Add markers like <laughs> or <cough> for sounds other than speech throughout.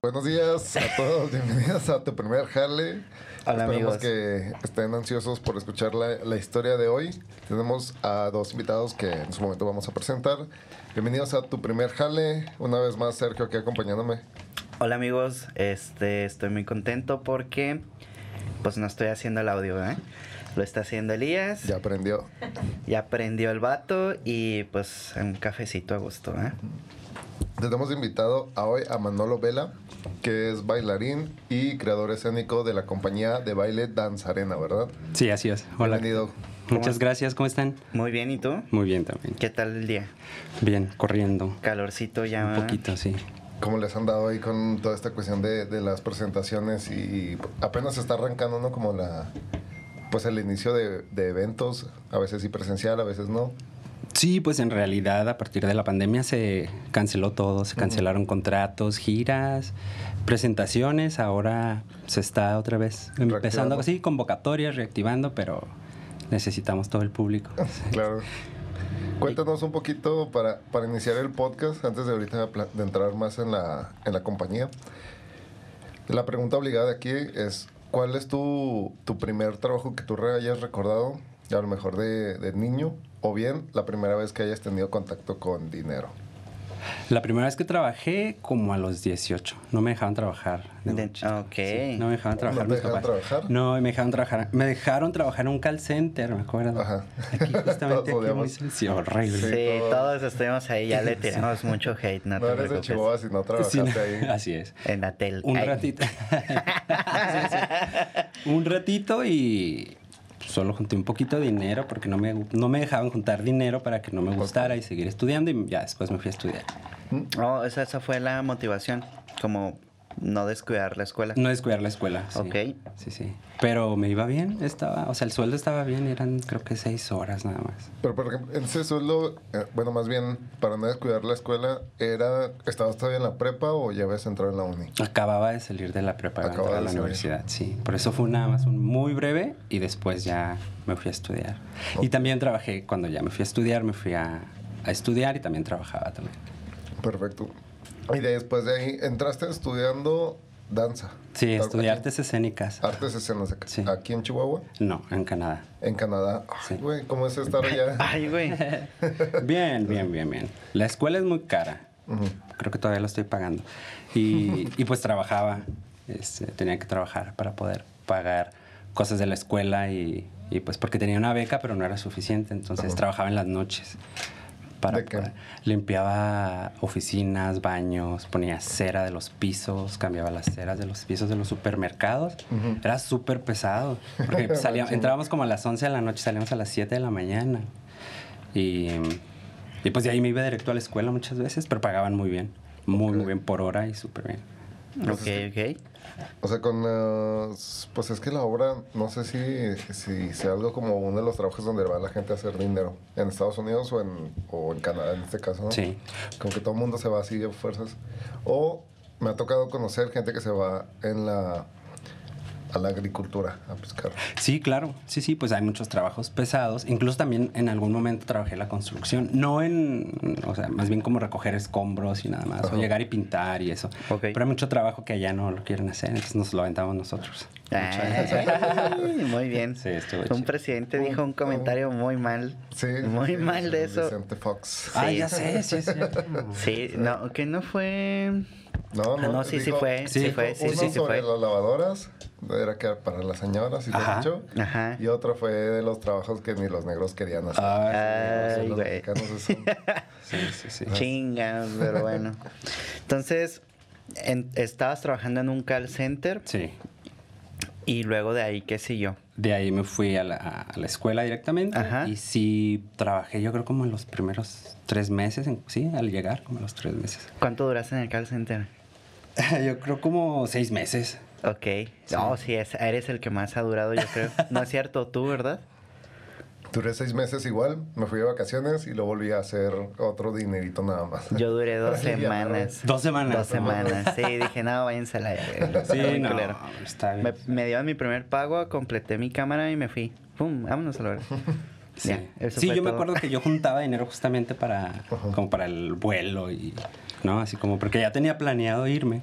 Buenos días a todos, bienvenidos a tu primer jale. Hola, Esperemos amigos. que estén ansiosos por escuchar la, la historia de hoy. Tenemos a dos invitados que en su momento vamos a presentar. Bienvenidos a tu primer jale. Una vez más, Sergio aquí acompañándome. Hola amigos, este, estoy muy contento porque pues no estoy haciendo el audio, ¿eh? Lo está haciendo Elías, Ya aprendió. ya aprendió el vato y pues un cafecito a gusto, ¿eh? Tenemos invitado a hoy a Manolo Vela, que es bailarín y creador escénico de la compañía de baile Danzarena, ¿verdad? Sí, así es. Hola. Bienvenido. Muchas gracias, ¿cómo están? Muy bien, ¿y tú? Muy bien también. ¿Qué tal el día? Bien, corriendo. Calorcito ya. Un poquito, sí. ¿Cómo les han dado ahí con toda esta cuestión de, de las presentaciones y apenas está arrancando, ¿no? Como la, pues el inicio de, de eventos, a veces sí presencial, a veces no. Sí, pues en realidad a partir de la pandemia se canceló todo, se cancelaron contratos, giras, presentaciones, ahora se está otra vez empezando así, convocatorias, reactivando, pero necesitamos todo el público. <laughs> Claro. Cuéntanos un poquito para, para iniciar el podcast, antes de ahorita de entrar más en la, en la compañía. La pregunta obligada aquí es, ¿cuál es tu, tu primer trabajo que tú hayas recordado, a lo mejor de niño, o bien la primera vez que hayas tenido contacto con dinero? La primera vez que trabajé como a los 18, no me dejaban trabajar. de De- noche. ok. Sí, no me dejaban ¿No trabajar te mis dejaban trabajar? No, me dejaron trabajar. Me dejaron trabajar en un call center, me acuerdo. Ajá. Aquí, <laughs> justamente Todos aquí, muy sí, horrible. Sí, Sí, todo- todos estuvimos ahí, ya le tiramos mucho hate, no, No te eres de preocupes. Chihuahua si no trabajaste Sí, no, ahí. Así es. En la tel. Un Ay. ratito. <laughs> Sí, sí. <laughs> Un ratito y solo junté un poquito de dinero porque no me, no me dejaban juntar dinero para que no me gustara y seguir estudiando y ya después me fui a estudiar. Oh, esa, esa fue la motivación, como no descuidar la escuela. No descuidar la escuela. Sí. Ok. Sí, sí. Pero me iba bien, estaba, o sea, el sueldo estaba bien, eran creo que seis horas nada más. Pero, por ejemplo, en ese sueldo, eh, bueno, más bien, para no descuidar la escuela, era ¿estabas todavía en la prepa o ya habías entrado en la uni? Acababa de salir de la prepa Acababa a de la salir. universidad, sí. Por eso fue nada más un muy breve y después ya me fui a estudiar. Y también trabajé, cuando ya me fui a estudiar, me fui a, a estudiar y también trabajaba también. Perfecto. Y de- después de ahí, entraste estudiando danza. Sí, estudié aquí- artes escénicas. Artes escenas acá- Sí. aquí en Chihuahua, No, en Canadá. en Canadá. Ay, Sí. güey, ¿cómo es estar allá? <laughs> Ay, güey. <laughs> Bien, bien, bien, bien. La escuela es muy cara. Ujú. Creo que todavía lo estoy pagando. Y, <laughs> y pues trabajaba. Este, tenía que trabajar para poder pagar cosas de la escuela y, y, pues porque tenía una beca, pero no era suficiente. Entonces Ajá. trabajaba en las noches. Para limpiaba oficinas, baños, ponía cera de los pisos, cambiaba las ceras de los pisos de los supermercados. Era súper pesado. Porque <laughs> salía- entrábamos como a las 11 de la noche, salíamos a las 7 de la mañana. Y, y pues de ahí me iba directo a la escuela muchas veces, pero pagaban muy bien. Muy, muy bien por hora y súper bien. Ok, ok. O sea, con... eh, pues es que la obra, no sé si, si sea algo como uno de los trabajos donde va la gente a hacer dinero. En Estados Unidos o en, o en Canadá, en este caso, ¿no? Sí. Como que todo el mundo se va así de fuerzas. O me ha tocado conocer gente que se va en la... a la agricultura a pescar. Sí, claro. Sí, sí, pues hay muchos trabajos pesados. Incluso también en algún momento trabajé la construcción. No en, o sea, más bien como recoger escombros y nada más. Ajá. O llegar y pintar y eso. Pero hay mucho trabajo que allá no lo quieren hacer, entonces nos lo aventamos nosotros. Ay, <laughs> muy bien. Sí, estuvo Un chido. presidente dijo un comentario muy mal. Sí. Muy sí, mal de eso. Vicente Fox. Ah, Sí. ya sé, sí, cierto. Sí, no, que no fue. No, Ah, no, sí, sí fue, sí dijo fue, sí, uno sí, sí sobre fue. las lavadoras, era que para las señoras y todo Ajá. mucho. Ajá. Y otro fue de los trabajos que ni los negros querían hacer. Ah, Sí, Ay, los güey. mexicanos son- <laughs> sí, sí, sí. Chingas, pero bueno. Entonces, en- estabas trabajando en un call center Sí. y luego de ahí, ¿qué siguió? De ahí me fui a la, a la escuela directamente. Ajá. Y sí trabajé, yo creo, como en los primeros tres meses. en- sí, al llegar, como los tres meses. ¿Cuánto duraste en el call center? <laughs> yo creo como seis meses. Ok. No, sí, es- eres el que más ha durado, yo creo. <laughs> No es cierto, tú, ¿verdad? Duré seis meses igual, me fui de vacaciones y lo volví a hacer otro dinerito nada más. Yo duré dos <laughs> semanas. Dos semanas. Dos semanas. Sí, dije, no, váyanse a la... Sí, no, culero. está bien. Me, me dieron mi primer pago, completé mi cámara y me fui. Pum, vámonos a la hora. Sí, Ya, Sí, yo me acuerdo que yo juntaba dinero justamente para, como para el vuelo y, ¿no? Así como, porque ya tenía planeado irme,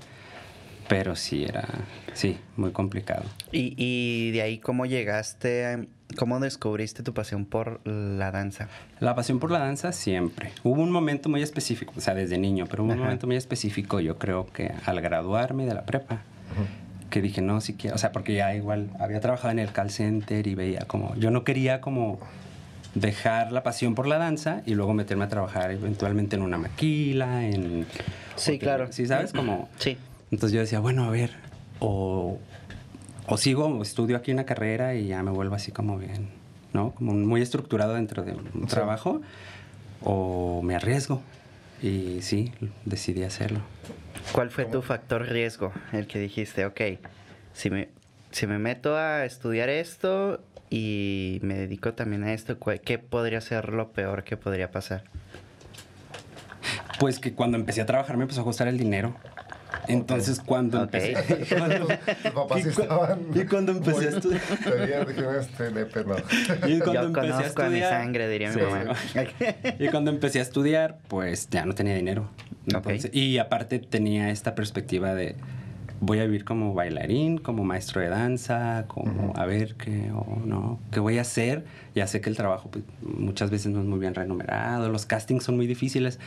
pero sí era, sí, muy complicado. ¿Y, y de ahí cómo llegaste, a- cómo descubriste tu pasión por la danza? La pasión por la danza siempre. Hubo un momento muy específico, o sea, desde niño, pero hubo un momento muy específico, yo creo que al graduarme de la prepa, que dije, no, si quiero, o sea, porque ya igual había trabajado en el call center y veía como, yo no quería como dejar la pasión por la danza y luego meterme a trabajar eventualmente en una maquila, en... Sí, hotel- claro. Sí, ¿sabes? Como... Sí. Entonces yo decía, bueno, a ver, o, o sigo, o estudio aquí una carrera y ya me vuelvo así como bien, ¿no? Como muy estructurado dentro de un trabajo, o me arriesgo. Y sí, decidí hacerlo. ¿Cuál fue tu factor riesgo? El que dijiste, ok, si me, si me meto a estudiar esto y me dedico también a esto, ¿cuál- ¿qué podría ser lo peor que podría pasar? Pues que cuando empecé a trabajar me empezó a costar el dinero. Entonces cuando empecé... <laughs> cuando- <laughs> Tus papás y cu- y cuando empecé a estudiar- este. <laughs> Y cuando Yo empecé a conozco a mi estudiar- sangre, diría Sí. mi mamá. Y cuando empecé a estudiar, pues ya no tenía dinero. Entonces- Y aparte tenía esta perspectiva de voy a vivir como bailarín, como maestro de danza, como a ver qué o no, qué voy a hacer. Ya sé que el trabajo pues, muchas veces no es muy bien remunerado, los castings son muy difíciles,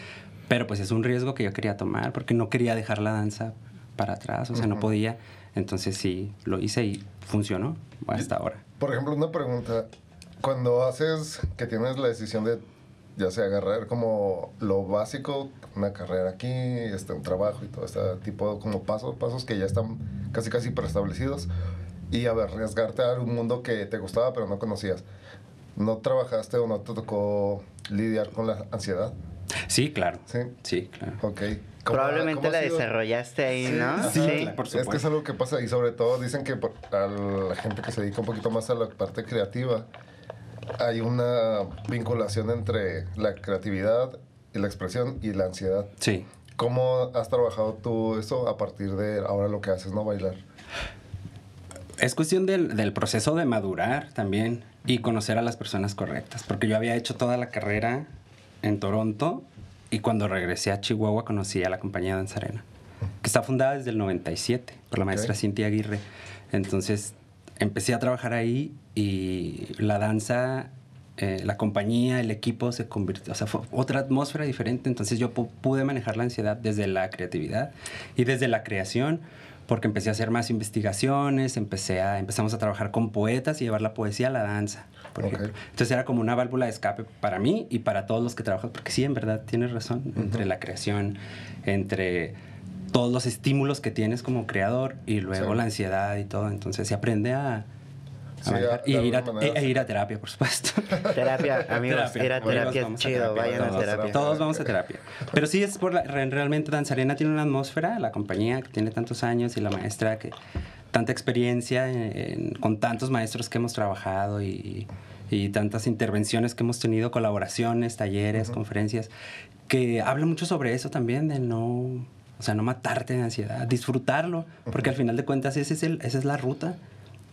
pero pues es un riesgo que yo quería tomar porque no quería dejar la danza para atrás, o sea, no podía. Entonces sí, lo hice y funcionó hasta ahora. Por ejemplo, una pregunta. Cuando haces que tienes la decisión de, ya sea agarrar como lo básico, una carrera aquí, este, un trabajo y todo este tipo de como pasos, pasos que ya están casi casi preestablecidos, y a ver, arriesgarte a un mundo que te gustaba pero no conocías. ¿No trabajaste o no te tocó lidiar con la ansiedad? Sí, claro. Sí. Sí, claro. Ok. ¿Cómo- Probablemente la desarrollaste ahí, Sí, ¿no? ajá. Sí, claro, por Es que es supuesto. algo que pasa y sobre todo dicen que por- a la gente que se dedica un poquito más a la parte creativa hay una vinculación entre la creatividad y la expresión y la ansiedad. Sí. ¿Cómo has trabajado tú eso a partir de ahora lo que haces, no bailar? Es cuestión del, del proceso de madurar también y conocer a las personas correctas. Porque yo había hecho toda la carrera en Toronto y cuando regresé a Chihuahua conocí a la compañía Danzarena, que está fundada desde el 97 por la maestra Ok. Cintia Aguirre. Entonces empecé a trabajar ahí y la danza, eh, la compañía, el equipo se convirtió, o sea, fue otra atmósfera diferente. Entonces yo pu- pude manejar la ansiedad desde la creatividad y desde la creación porque empecé a hacer más investigaciones, empecé a, empezamos a trabajar con poetas y llevar la poesía a la danza, por Ok. ejemplo. Entonces era como una válvula de escape para mí y para todos los que trabajan, porque sí, en verdad, tienes razón, entre la creación, entre todos los estímulos que tienes como creador y luego Sí. la ansiedad y todo. Entonces se aprende a... a Sí, de y ir a, manera, e- e sí. ir a terapia, por supuesto. <laughs> <laughs> Terapia, amigos, Terapia. ir a terapia es a chido, terapia, vayan a todos. terapia. Todos vamos a terapia. Pero sí es por la, re- realmente Danzarena tiene una atmósfera, la compañía que tiene tantos años y la maestra que tanta experiencia en- en- con tantos maestros que hemos trabajado y, y tantas intervenciones que hemos tenido, colaboraciones, talleres, conferencias, que habla mucho sobre eso también, de no, o sea, no matarte de ansiedad, disfrutarlo, porque al final de cuentas ese es el, esa es la ruta,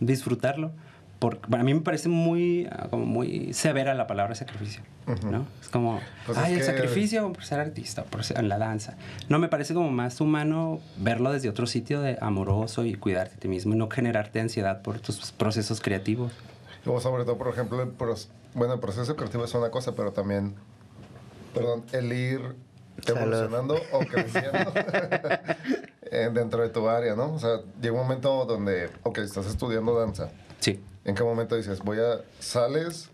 disfrutarlo. Por, para mí me parece muy, ah, como muy severa la palabra sacrificio, Ujú. ¿no? Es como, Pues ay, es el que- sacrificio por ser artista, por ser en la danza. No, me parece como más humano verlo desde otro sitio de amoroso y cuidarte a ti mismo y no generarte ansiedad por tus procesos creativos. Luego, sobre todo, por ejemplo, el, bueno, el proceso creativo es una cosa, pero también, perdón, el ir Salud. evolucionando o creciendo <laughs> dentro de tu área, ¿no? O sea, llega un momento donde, ok, estás estudiando danza. Sí. ¿En qué momento dices, voy a, sales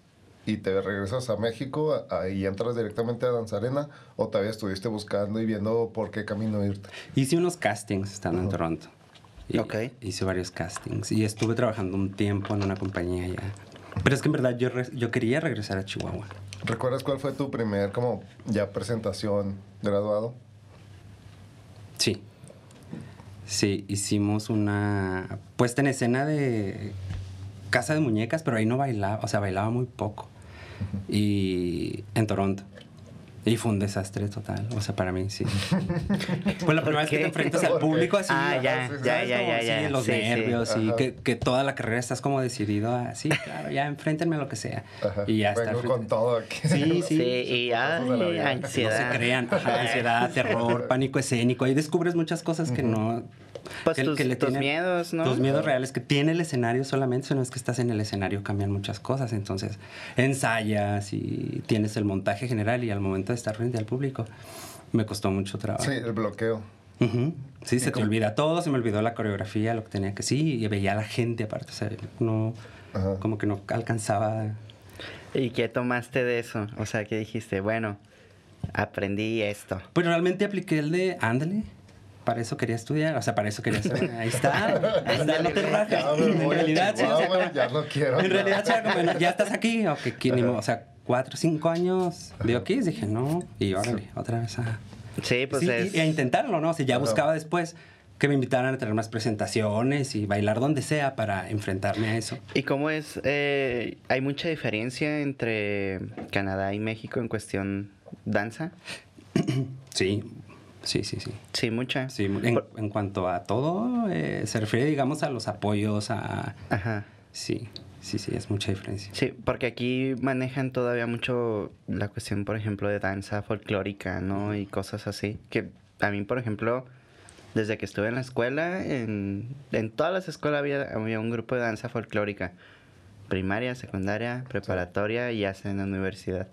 y te regresas a México a- a- y entras directamente a Danzarena o todavía estuviste buscando y viendo por qué camino irte? Hice unos castings estando en. Toronto. Y Ok. Hice varios castings y estuve trabajando un tiempo en una compañía allá. Pero es que en verdad yo, re- yo quería regresar a Chihuahua. ¿Recuerdas cuál fue tu primer, como, ya presentación graduado? Sí. Sí, hicimos una puesta en escena de Casa de Muñecas, pero ahí no bailaba, o sea, bailaba muy poco. y en Toronto. Y fue un desastre total, o sea, para mí sí. <laughs> Fue la primera vez que te enfrentas al público así. Ah, ya, ya, ya, ya, ya. Los nervios y que, que toda la carrera estás como decidido a, sí, <laughs> claro, ya enfréntenme a lo que sea. Ajá. Y ya está. Con todo. <laughs> Sí, Sí, y ay, vida. No ansiedad. se crean, ajá, ansiedad, terror, pánico escénico. Ahí descubres muchas cosas que no. Pues que- tus, que le tus tienen- miedos, ¿no? Tus miedos reales que tiene el escenario solamente, no es que estás en el escenario, cambian muchas cosas. Entonces, ensayas y tienes el montaje general y al momento de estar frente al público, me costó mucho trabajo. Sí, el bloqueo. Ujú. Sí, se te olvida todo, se me olvidó la coreografía, lo que tenía que sí, y veía a la gente aparte, o sea, no, Ajá. como que no alcanzaba. ¿Y qué tomaste de eso? O sea, que dijiste, bueno, aprendí esto. Pues realmente apliqué el de ándale. Para eso quería estudiar, o sea, para eso quería estudiar. Ahí está, ahí está, <laughs> no te rajes. Ya En realidad, sí, o sea, ya no quiero. en realidad, como, bueno, ya estás aquí, o que o sea, cuatro, cinco años de aquí, dije, no, y órale, otra vez a, Sí, pues sí, es... y, y a intentarlo, ¿no? O sea, ya buscaba después que me invitaran a tener más presentaciones y bailar donde sea para enfrentarme a eso. ¿Y cómo es? eh, ¿Hay mucha diferencia entre Canadá y México en cuestión danza? Sí, sí, sí, sí. Sí, mucha. Sí, en, Por- en cuanto a todo, eh, se refiere, digamos, a los apoyos, a... Ajá. Sí, sí, sí, es mucha diferencia. Sí, porque aquí manejan todavía mucho la cuestión, por ejemplo, de danza folclórica, ¿no? Y cosas así. Que a mí, por ejemplo, desde que estuve en la escuela, en, en todas las escuelas había, había un grupo de danza folclórica. Primaria, secundaria, preparatoria y hasta en la universidad.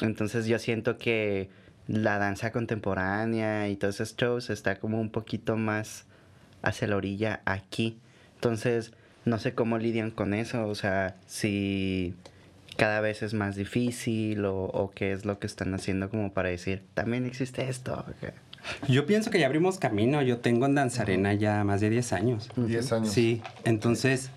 Entonces yo siento que la danza contemporánea y todos esos shows está como un poquito más hacia la orilla aquí. Entonces, no sé cómo lidian con eso. O sea, si cada vez es más difícil o, o qué es lo que están haciendo como para decir, también existe esto. Yo pienso que ya abrimos camino. Yo tengo en Danzarena ya más de 10 años. 10 años. Sí, entonces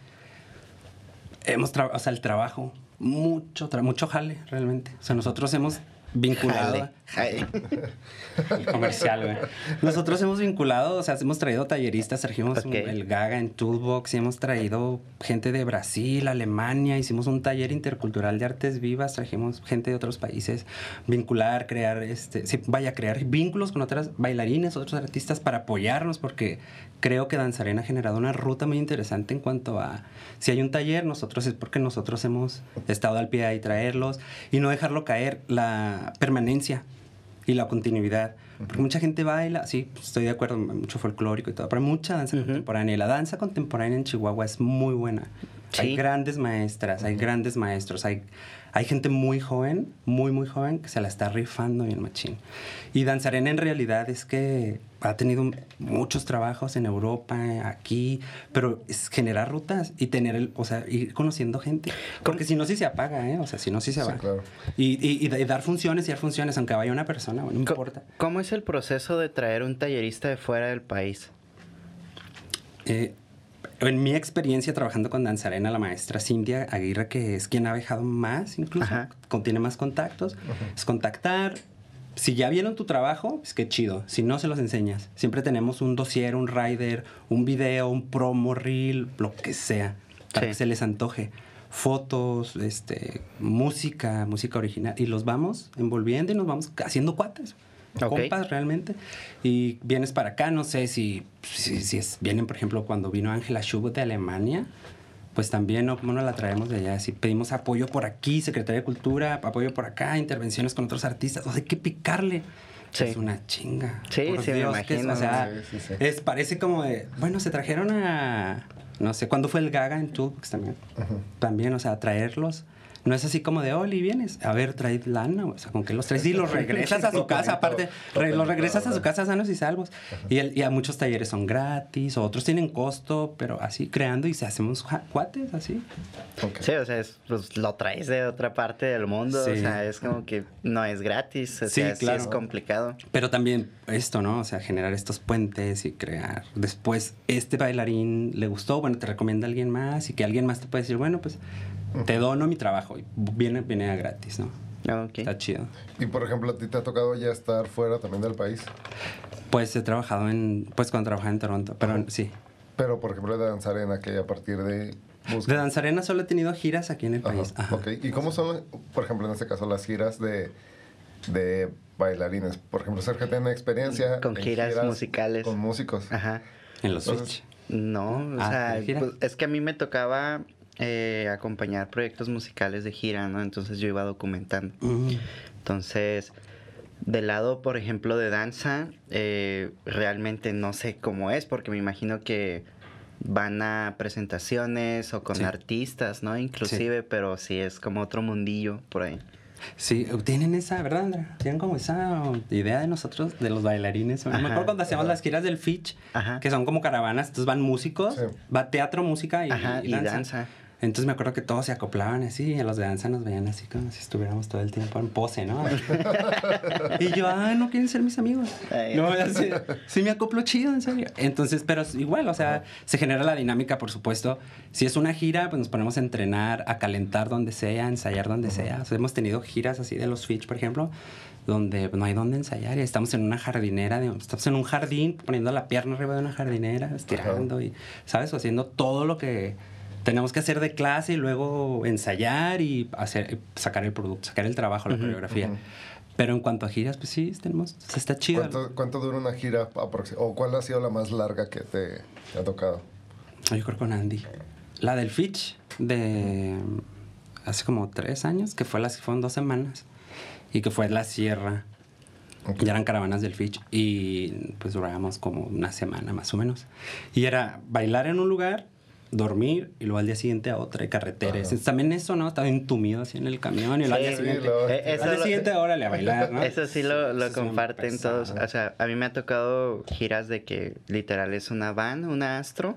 hemos trabajado, o sea, el trabajo, mucho, tra- mucho jale realmente. O sea, nosotros hemos vinculado Jale. El comercial, güey. Nosotros hemos vinculado, o sea, hemos traído talleristas, trajimos un- el Gaga en Toolbox y hemos traído gente de Brasil, Alemania, hicimos un taller intercultural de artes vivas, trajimos gente de otros países, vincular, crear, este, sí, vaya, crear vínculos con otras bailarines, otros artistas para apoyarnos, porque creo que Danzarena ha generado una ruta muy interesante en cuanto a, si hay un taller, nosotros es porque nosotros hemos estado al pie ahí traerlos y no dejarlo caer, la permanencia y la continuidad. Porque mucha gente baila, sí, estoy de acuerdo, mucho folclórico y todo, pero hay mucha danza contemporánea. Y la danza contemporánea en Chihuahua es muy buena. Hay grandes maestras, hay grandes maestros, hay, hay gente muy joven, muy, muy joven, que se la está rifando bien machín. Y Danzarena en realidad es que ha tenido muchos trabajos en Europa, aquí, pero es generar rutas y tener, el, o sea, ir conociendo gente. Porque si no, sí se apaga, ¿eh? O sea, si no, sí se Sí, va. claro. Y, y- y da- y dar funciones y dar funciones, aunque vaya una persona, bueno, no importa. ¿Cómo es el proceso de traer un tallerista de fuera del país? Eh, en mi experiencia trabajando con Danzarena, la maestra Cintia Aguirre, que es quien ha viajado más, incluso, Ajá. con- tiene más contactos, es contactar. Si ya vieron tu trabajo, es que chido. Si no, se los enseñas. Siempre tenemos un dossier, un rider, un video, un promo reel, lo que sea, para Sí. que se les antoje. Fotos, este, música, música original. Y los vamos envolviendo y nos vamos haciendo cuates. Ok. Compas realmente. Y vienes para acá, no sé si, si, si es, vienen, por ejemplo, cuando vino Ángela Schubert de Alemania, pues también, ¿no? ¿Cómo no la traemos de allá? Si pedimos apoyo por aquí, Secretaría de Cultura, apoyo por acá, intervenciones con otros artistas, o sea, hay que picarle. Sí. Es una chinga. Sí, Por sí, me Dios, que es- imagino. o sea, Sí, sí, sí. es, parece como de, bueno, se trajeron a, no sé, ¿cuándo fue el Gaga en Toolbox también? También, o sea, traerlos. No es así como de, Oli, vienes. A ver, trae lana. O sea, con que los traes y los <laughs> regresas a su casa. Aparte, re- los regresas a su casa sanos y salvos. Y, el- y a muchos talleres son gratis, otros tienen costo, pero así creando y se hacemos cuates, así. Sí, o sea, es, pues, lo traes de otra parte del mundo. O sea, es como que no es gratis. O Sí, sea, sí claro. es complicado. Pero también esto, ¿no? O sea, generar estos puentes y crear. Después, este bailarín le gustó, bueno, te recomienda a alguien más y que alguien más te puede decir, bueno, pues te dono mi trabajo y viene, viene a gratis, ¿no? Ah. Está chido. Y por ejemplo, a ti te ha tocado ya estar fuera también del país. Pues he trabajado en, pues cuando trabajaba en Toronto, pero sí. Pero por ejemplo, de Danzarena, que a partir de buscas? De Danzarena solo he tenido giras aquí en el Ajá, país. Ajá. ok. ¿Y cómo son, por ejemplo, en este caso, las giras de, de bailarines? Por ejemplo, Sergio tiene experiencia Con giras musicales. Con músicos. Ajá. En los Entonces, Switch. No, o Ah, sea, pues, es que a mí me tocaba eh, acompañar proyectos musicales de gira, ¿no? Entonces yo iba documentando. Entonces, del lado, por ejemplo, de danza, eh, realmente no sé cómo es, porque me imagino que van a presentaciones o con Sí. artistas, ¿no? Inclusive, pero sí es como otro mundillo por ahí. Sí, tienen esa, ¿verdad, Andrea? Tienen como esa idea de nosotros, de los bailarines. Me Ajá. acuerdo cuando hacíamos las giras del Fitch, Ajá. que son como caravanas, entonces van músicos, Sí. va teatro, música y, Ajá, y y danza. Entonces me acuerdo que todos se acoplaban así, y a los de danza nos veían así como si estuviéramos todo el tiempo en pose, ¿no? <laughs> y yo, ay, no quieren ser mis amigos. Ay. No, así, sí me acoplo chido, en serio. Entonces, pero igual, o sea, se genera la dinámica, por supuesto. Si es una gira, pues nos ponemos a entrenar, a calentar donde sea, a ensayar donde sea. O sea, hemos tenido giras así de los Fitch, por ejemplo, donde no hay donde ensayar y estamos en una jardinera, digamos, estamos en un jardín poniendo la pierna arriba de una jardinera, estirando y, ¿sabes? O haciendo todo lo que tenemos que hacer de clase y luego ensayar y hacer, sacar el producto, sacar el trabajo, la Ujú, coreografía. ujú. Pero en cuanto a giras, pues sí, tenemos, o sea, está chido. ¿Cuánto, cuánto dura una gira ¿O cuál ha sido la más larga que te, te ha tocado? Yo creo con Andy. La del Fitch, de hace como tres años, que fue las fueron dos semanas. Y que fue la sierra. Ok. Ya eran caravanas del Fitch. Y pues durábamos como una semana más o menos. Y era bailar en un lugar, dormir y luego al día siguiente a otra y carretera. Ajá. También eso, ¿no? Estaba entumido así en el camión y luego al día siguiente. lo- Eh, eso al día lo- siguiente, <laughs> órale a bailar, ¿no? Eso sí lo, lo Eso comparten todos. O sea, a mí me ha tocado giras de que literal es una van, una astro,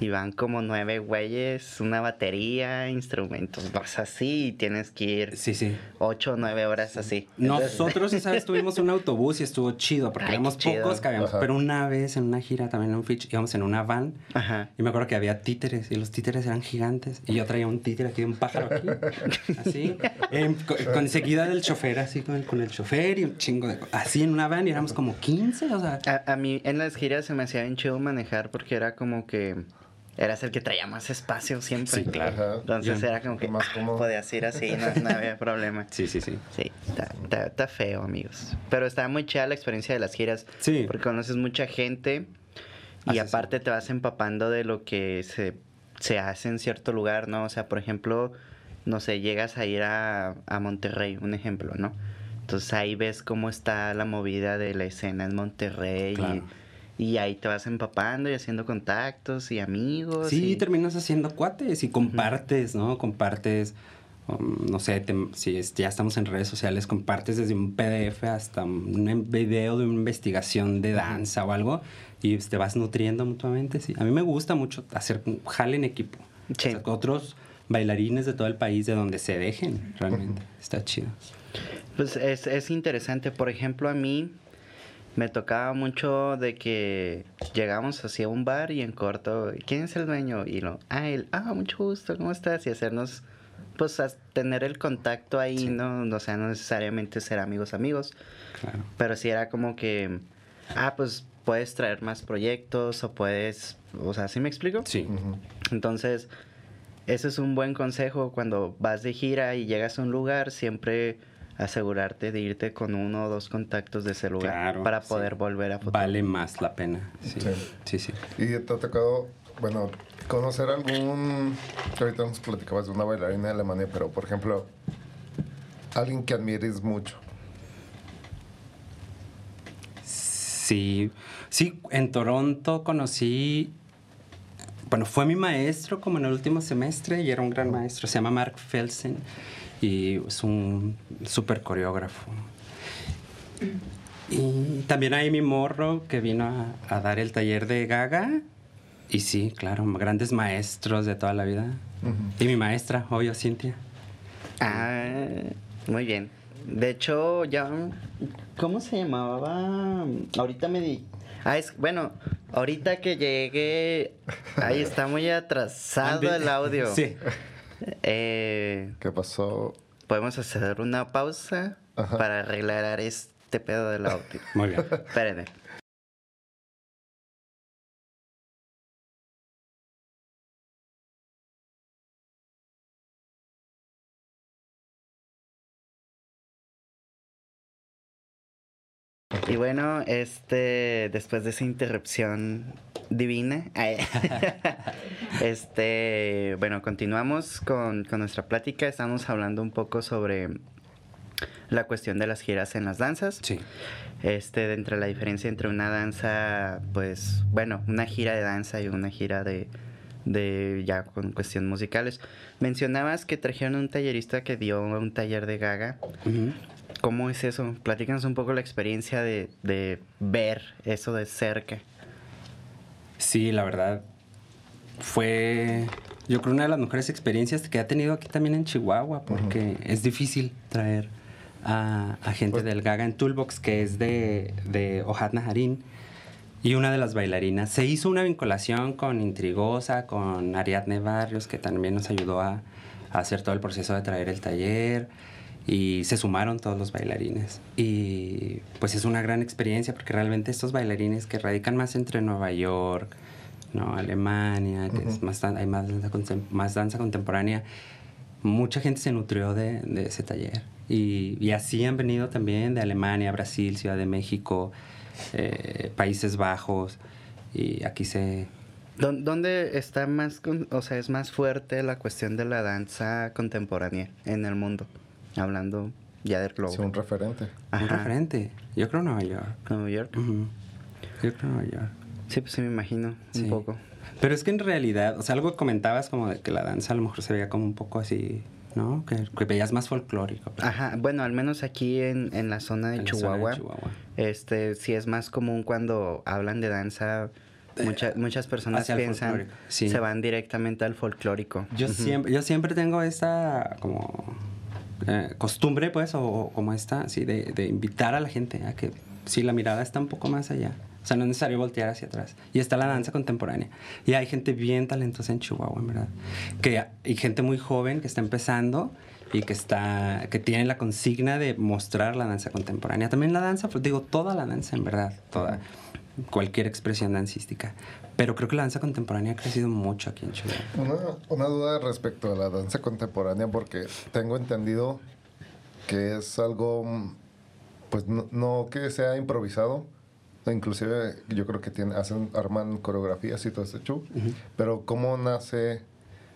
y van como nueve güeyes, una batería, instrumentos, vas así y tienes que ir Sí, sí. ocho o nueve horas así. Entonces- Nosotros esa vez tuvimos un autobús y estuvo chido porque Ay, éramos chido. pocos, cabíamos. Ajá. Pero una vez en una gira también en un Fitch íbamos en una van Ajá. y me acuerdo que había títeres y los títeres eran gigantes y yo traía un títere aquí, un pájaro aquí, <laughs> así, co- con, seguida del chofer, así con el, con el chofer y un chingo de... Así en una van y éramos como 15, o sea... A, a mí en las giras se me hacía bien chido manejar porque era como que eras el que traía más espacio siempre. Sí, claro. Entonces era como que Más ah, podías ir así, no, <laughs> no había problema. Sí, sí, sí. Sí, está, feo, amigos. Pero está muy chida la experiencia de las giras. Sí. Porque conoces mucha gente y Así es. aparte te vas empapando de lo que se, se hace en cierto lugar, ¿no? O sea, por ejemplo, no sé, llegas a ir a, a Monterrey, un ejemplo, ¿no? Entonces ahí ves cómo está la movida de la escena en Monterrey Claro. y, y ahí te vas empapando y haciendo contactos y amigos. Sí, y- terminas haciendo cuates y compartes, ¿no? Compartes, um, no sé, te- si es- ya estamos en redes sociales, compartes desde un PDF hasta un em- video de una investigación de danza o algo y te vas nutriendo mutuamente, sí. A mí me gusta mucho hacer un jale en equipo. Sí. O sea, con otros bailarines de todo el país de donde se dejen, realmente. Está chido. Pues es, es interesante. Por ejemplo, a mí me tocaba mucho de que llegamos así a un bar y en corto, ¿quién es el dueño? Y lo, ah, él, ah, mucho gusto, ¿cómo estás? Y hacernos, pues, a tener el contacto ahí, Sí. ¿no? O sea, no necesariamente ser amigos, amigos, Claro. pero sí era como que, ah, pues, puedes traer más proyectos o puedes, o sea, ¿sí me explico? Sí. Entonces, ese es un buen consejo cuando vas de gira y llegas a un lugar, siempre asegurarte de irte con uno o dos contactos de ese lugar Claro, para sí. poder volver a futuro. Vale más la pena. Sí, Sí. sí. sí. ¿Y te ha tocado, bueno, conocer algún... que Ahorita nos platicabas de una bailarina de Alemania, pero por ejemplo, alguien que admires mucho. Sí, sí, en Toronto conocí, bueno, fue mi maestro como en el último semestre y era un gran maestro, se llama Mark Felsen y es un súper coreógrafo. Y también hay mi morro que vino a, a dar el taller de Gaga y sí, claro, grandes maestros de toda la vida. Y mi maestra, obvio, Cintia. Ah, muy bien. De hecho, ya... ¿Cómo se llamaba? Ahorita me di... Ah, es... Bueno, ahorita que llegué... Ahí está muy atrasado el audio. Sí. Eh, ¿Qué pasó? Podemos hacer una pausa para arreglar este pedo del audio. <laughs> Muy bien. Espérenme. Y bueno, este, después de esa interrupción divina, <laughs> este, bueno, continuamos con, con nuestra plática. Estamos hablando un poco sobre la cuestión de las giras en las danzas. Sí. Este, de entre la diferencia entre una danza, pues, bueno, una gira de danza y una gira de, de ya con cuestiones musicales. Mencionabas que trajeron un tallerista que dio un taller de gaga. ¿Cómo es eso? Platícanos un poco la experiencia de, de ver eso de cerca. Sí, la verdad. Fue, yo creo, una de las mejores experiencias que ha tenido aquí también en Chihuahua, porque es difícil traer a, a gente Pues- del Gaga en Toolbox, que es de, de Ojat Najarín, y una de las bailarinas. Se hizo una vinculación con Intrigosa, con Ariadne Barrios, que también nos ayudó a, a hacer todo el proceso de traer el taller. Y se sumaron todos los bailarines. Y pues es una gran experiencia porque realmente estos bailarines que radican más entre Nueva York, ¿no? Alemania, que es más, hay más danza, más danza contemporánea, mucha gente se nutrió de, de ese taller. Y, y así han venido también de Alemania, Brasil, Ciudad de México, eh, Países Bajos. Y aquí se... ¿Dó- ¿Dónde está más, o sea, es más fuerte la cuestión de la danza contemporánea en el mundo? Hablando ya del globo. Sí, un referente. Un Ajá. referente. Yo creo Nueva York. Nueva York. Yo creo Nueva York. Sí, pues sí me imagino Sí. un poco. Pero es que en realidad, o sea, algo comentabas como de que la danza a lo mejor se veía como un poco así, ¿no? Que, que veías más folclórico. pues, Ajá, bueno, al menos aquí en, en la zona de en la zona Chihuahua, de Chihuahua. este sí es más común cuando hablan de danza. Mucha- muchas personas piensan, sí. se van directamente al folclórico. Yo, siempre, yo siempre tengo esta como eh, costumbre, pues, o, o como esta, así, de, invitar a la gente a que si la mirada está un poco más allá. O sea, no es necesario voltear hacia atrás. Y está la danza contemporánea. Y hay gente bien talentosa en Chihuahua, en verdad. Que, y gente muy joven que está empezando y que, está, que tiene la consigna de mostrar la danza contemporánea. También la danza, pues digo, toda la danza, en verdad. Toda. Cualquier expresión dancística. Pero creo que la danza contemporánea ha crecido mucho aquí en Chihuahua. Una, una duda respecto a la danza contemporánea, porque tengo entendido que es algo, pues no, no que sea improvisado, inclusive yo creo que tiene, hacen, arman coreografías y todo este show, pero ¿cómo nace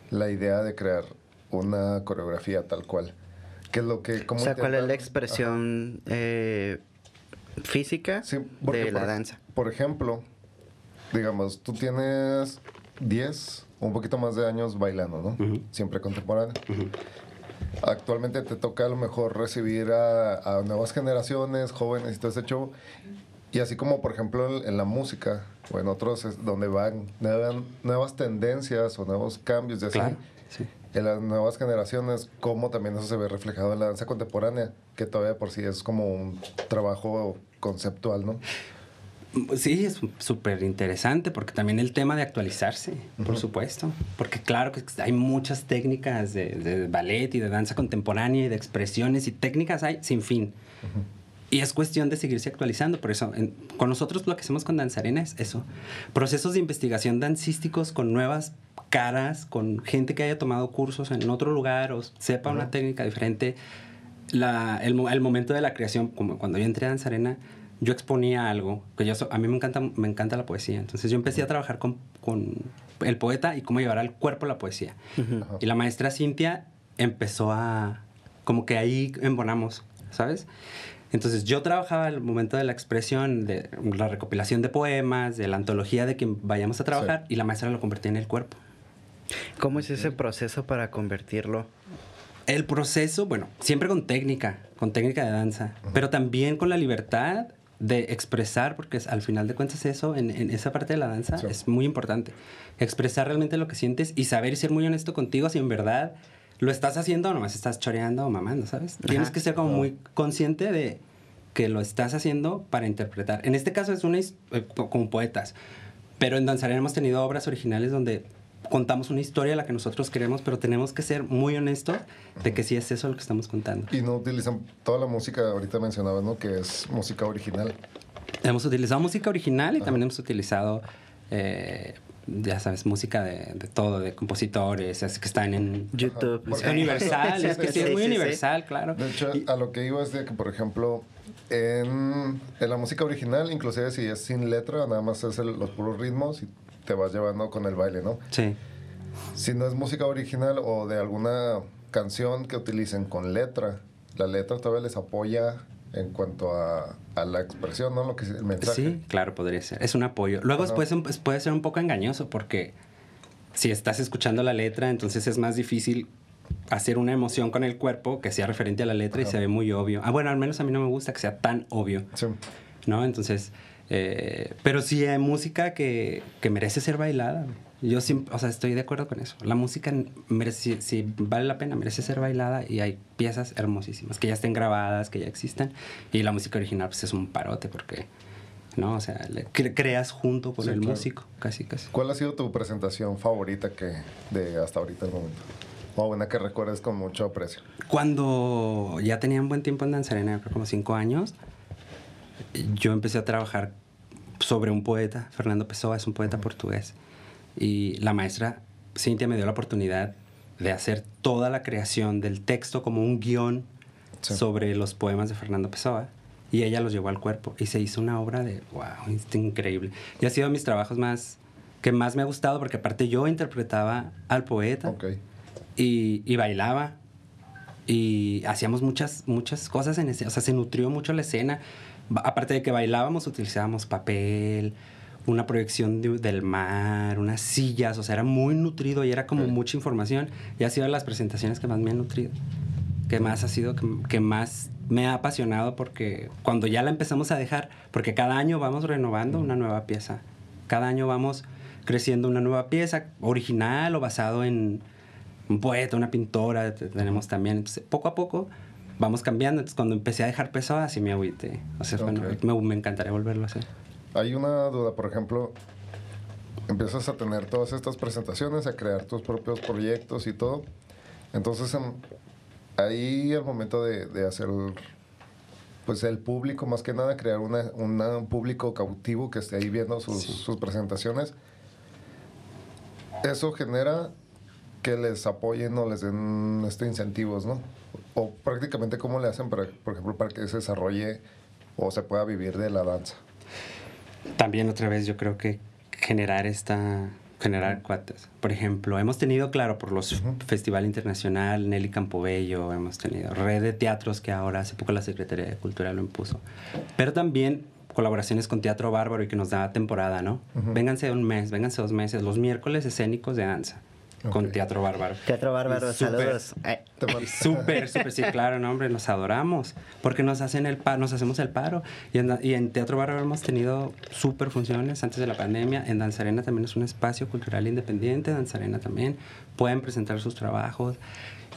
la idea de crear una coreografía tal cual? ¿Qué es lo que, O cómo sea, ¿cuál es la expresión eh, física Sí, de la por, danza? Por ejemplo, digamos, tú tienes 10 o un poquito más de años bailando, ¿no? Siempre contemporáneo. Actualmente te toca a lo mejor recibir a, a nuevas generaciones, jóvenes y todo ese show. Y así como, por ejemplo, en, la música o en otros es donde van nuevas, nuevas tendencias o nuevos cambios de así. Claro, sí. En las nuevas generaciones, cómo también eso se ve reflejado en la danza contemporánea, que todavía por sí es como un trabajo conceptual, ¿no? Sí, es súper interesante porque también el tema de actualizarse, por supuesto. Porque claro que hay muchas técnicas de, de ballet y de danza contemporánea y de expresiones y técnicas hay sin fin. Y es cuestión de seguirse actualizando. Por eso, en- con nosotros lo que hacemos con Danzarena es eso. Procesos de investigación dancísticos con nuevas caras, con gente que haya tomado cursos en otro lugar o sepa una técnica diferente. La- el, el momento de la creación, como cuando yo entré a Danzarena, yo exponía algo, que yo so- a mí me encanta, me encanta la poesía. Entonces yo empecé a trabajar con, con el poeta y cómo llevar al cuerpo la poesía. Ajá. Y la maestra Cintia empezó a, como que ahí embonamos, ¿sabes? Entonces yo trabajaba el momento de la expresión, de la recopilación de poemas, de la antología de quien vayamos a trabajar y la maestra lo convertía en el cuerpo. ¿Cómo es ese proceso para convertirlo? El proceso, bueno, siempre con técnica, con técnica de danza, pero también con la libertad de expresar, porque es- al final de cuentas eso, en, en esa parte de la danza, Sí. es muy importante. Expresar realmente lo que sientes y saber y ser muy honesto contigo si en verdad lo estás haciendo o nomás estás choreando o mamando, ¿sabes? Tienes que ser como muy consciente de que lo estás haciendo para interpretar. En este caso es una eh, como poetas, pero en Danzarena hemos tenido obras originales donde contamos una historia la que nosotros queremos, pero tenemos que ser muy honestos de que sí es eso lo que estamos contando. Y no utilizan toda la música, ahorita mencionabas, ¿no? Que es música original. Hemos utilizado música original y también hemos utilizado eh, ya sabes, música de, de todo, de compositores, es que están en YouTube. Es universal, es que sí, Sí, es muy sí, sí. universal, claro. De hecho, Y- a lo que iba es de que, por ejemplo, en, en la música original, inclusive si es sin letra, nada más es el- los puros ritmos y te vas llevando con el baile, ¿no? sí. Si no es música original o de alguna canción que utilicen con letra, la letra todavía les apoya en cuanto a, a la expresión, ¿no? Lo que es el mensaje. Sí, claro, podría ser. Es un apoyo. Luego puede ser, un- puede ser un poco engañoso porque si estás escuchando la letra, entonces es más difícil hacer una emoción con el cuerpo que sea referente a la letra y se ve muy obvio. Ah, bueno, al menos a mí no me gusta que sea tan obvio, Sí. ¿no? Entonces, eh, pero sí hay música que, que merece ser bailada. Yo sí, o sea, estoy de acuerdo con eso. La música merece, si, si vale la pena, merece ser bailada y hay piezas hermosísimas que ya estén grabadas, que ya existan. Y la música original pues es un parote porque, ¿no? O sea, le cre- creas junto con Sí, el claro. músico, casi, casi. ¿Cuál ha sido tu presentación favorita que de hasta ahorita el momento? O una que recuerdes con mucho aprecio. Cuando ya tenía un buen tiempo en Danzarena, creo como cinco años, yo empecé a trabajar sobre un poeta, Fernando Pessoa, es un poeta portugués. Y la maestra Cintia me dio la oportunidad de hacer toda la creación del texto como un guion Sí. sobre los poemas de Fernando Pessoa. Y ella los llevó al cuerpo y se hizo una obra de, wow, es increíble. Y ha sido de mis trabajos más, que más me ha gustado porque aparte yo interpretaba al poeta y, y bailaba y hacíamos muchas muchas cosas en ese, o sea, se nutrió mucho la escena. Aparte de que bailábamos, utilizábamos papel, una proyección de- del mar, unas sillas, o sea, era muy nutrido y era como mucha información y ha sido de las presentaciones que más me han nutrido. Que más ha sido, que, que más me ha apasionado porque cuando ya la empezamos a dejar, porque cada año vamos renovando una nueva pieza. Cada año vamos creciendo una nueva pieza, original o basado en un poeta, una pintora, te- tenemos también. Entonces, poco a poco vamos cambiando. Entonces, cuando empecé a dejar peso, así me agüité. O sea, bueno, me, me encantaría volverlo a hacer. Hay una duda, por ejemplo, empiezas a tener todas estas presentaciones, a crear tus propios proyectos y todo. Entonces, en- ahí al momento de, de hacer, pues el público, más que nada, crear una, una- un público cautivo que esté ahí viendo sus, Sí. sus presentaciones, eso genera que les apoyen o les den este, incentivos, ¿no? O prácticamente cómo le hacen, para, por ejemplo, para que se desarrolle o se pueda vivir de la danza. También otra vez yo creo que generar esta generar cuates. Por ejemplo, hemos tenido, claro, por los. Festival Internacional, Nelly Campobello, hemos tenido red de teatros que ahora hace poco la Secretaría de Cultura lo impuso. Pero también colaboraciones con Teatro Bárbaro y que nos da temporada, ¿no? Ujú. Vénganse un mes, vénganse dos meses, los miércoles escénicos de danza con Ok. Teatro Bárbaro. Teatro Bárbaro, Y súper- saludos. Y Súper, súper, sí, claro, no, hombre, nos adoramos. Porque nos hacen el paro, nos hacemos el paro. Y en, y en Teatro Bárbaro hemos tenido súper funciones antes de la pandemia. En Danzarena también es un espacio cultural independiente. Danzarena también pueden presentar sus trabajos.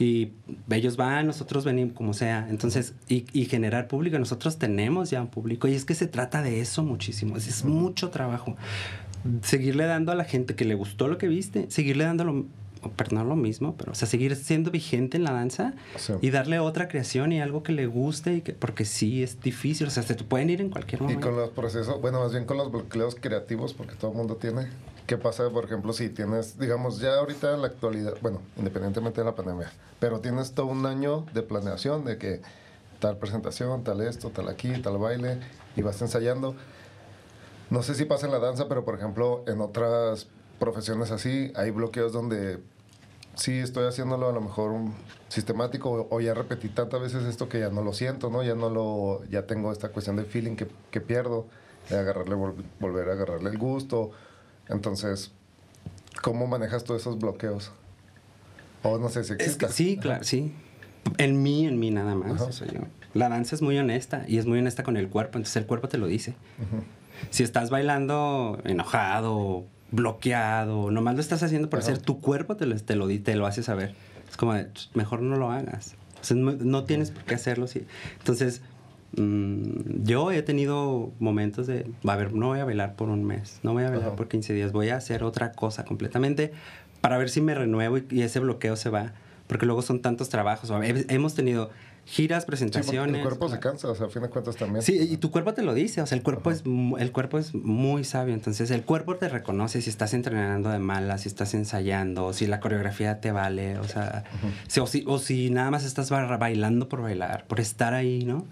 Y ellos van, nosotros venimos como sea. Entonces, y, y generar público. Nosotros tenemos ya un público. Y es que se trata de eso muchísimo. Es, es mucho trabajo. Seguirle dando a la gente que le gustó lo que viste, seguirle dando lo, lo mismo, pero o sea, seguir siendo vigente en la danza y darle otra creación y algo que le guste y que porque sí es difícil, o sea, se te pueden ir en cualquier Y momento. con los procesos, bueno, más bien con los bloqueos creativos, porque todo el mundo tiene. ¿Qué pasa, por ejemplo, si tienes, digamos, ya ahorita en la actualidad, bueno, independientemente de la pandemia, pero tienes todo un año de planeación de que tal presentación, tal esto, tal aquí, tal baile, y vas ensayando. No sé si pasa en la danza, pero por ejemplo, en otras profesiones así, hay bloqueos donde sí estoy haciéndolo a lo mejor un sistemático o, ya repetí tantas veces esto que ya no lo siento, ¿no? Ya no lo, ya tengo esta cuestión de feeling que, que pierdo, de agarrarle, vol- volver a agarrarle el gusto. Entonces, ¿cómo manejas todos esos bloqueos? O no sé si Es que sí, claro, sí. En mí, en mí nada más. Ajá. eso yo. La danza es muy honesta y es muy honesta con el cuerpo, entonces el cuerpo te lo dice. Si estás bailando enojado, bloqueado, nomás lo estás haciendo por Ajá. hacer, tu cuerpo te lo, te lo, te lo hace saber. Es como de, "Ch, mejor no lo hagas. O sea, no, tienes por qué hacerlo. Sí. Entonces, mm, yo he tenido momentos de, a ver, no voy a bailar por un mes, no voy a bailar Ajá. por 15 días, voy a hacer otra cosa completamente para ver si me renuevo y, y ese bloqueo se va. Porque luego son tantos trabajos. Hemos tenido giras, Sí, presentaciones. el cuerpo se cansa, o sea, a fin de cuentas también. Sí, y tu cuerpo te lo dice, o sea, el cuerpo, es, el cuerpo es muy sabio, entonces el cuerpo te reconoce si estás entrenando de mala, si estás ensayando, si la coreografía te vale, o sea, si- o, si, o si nada más estás ba- bailando por bailar, por estar ahí, ¿no?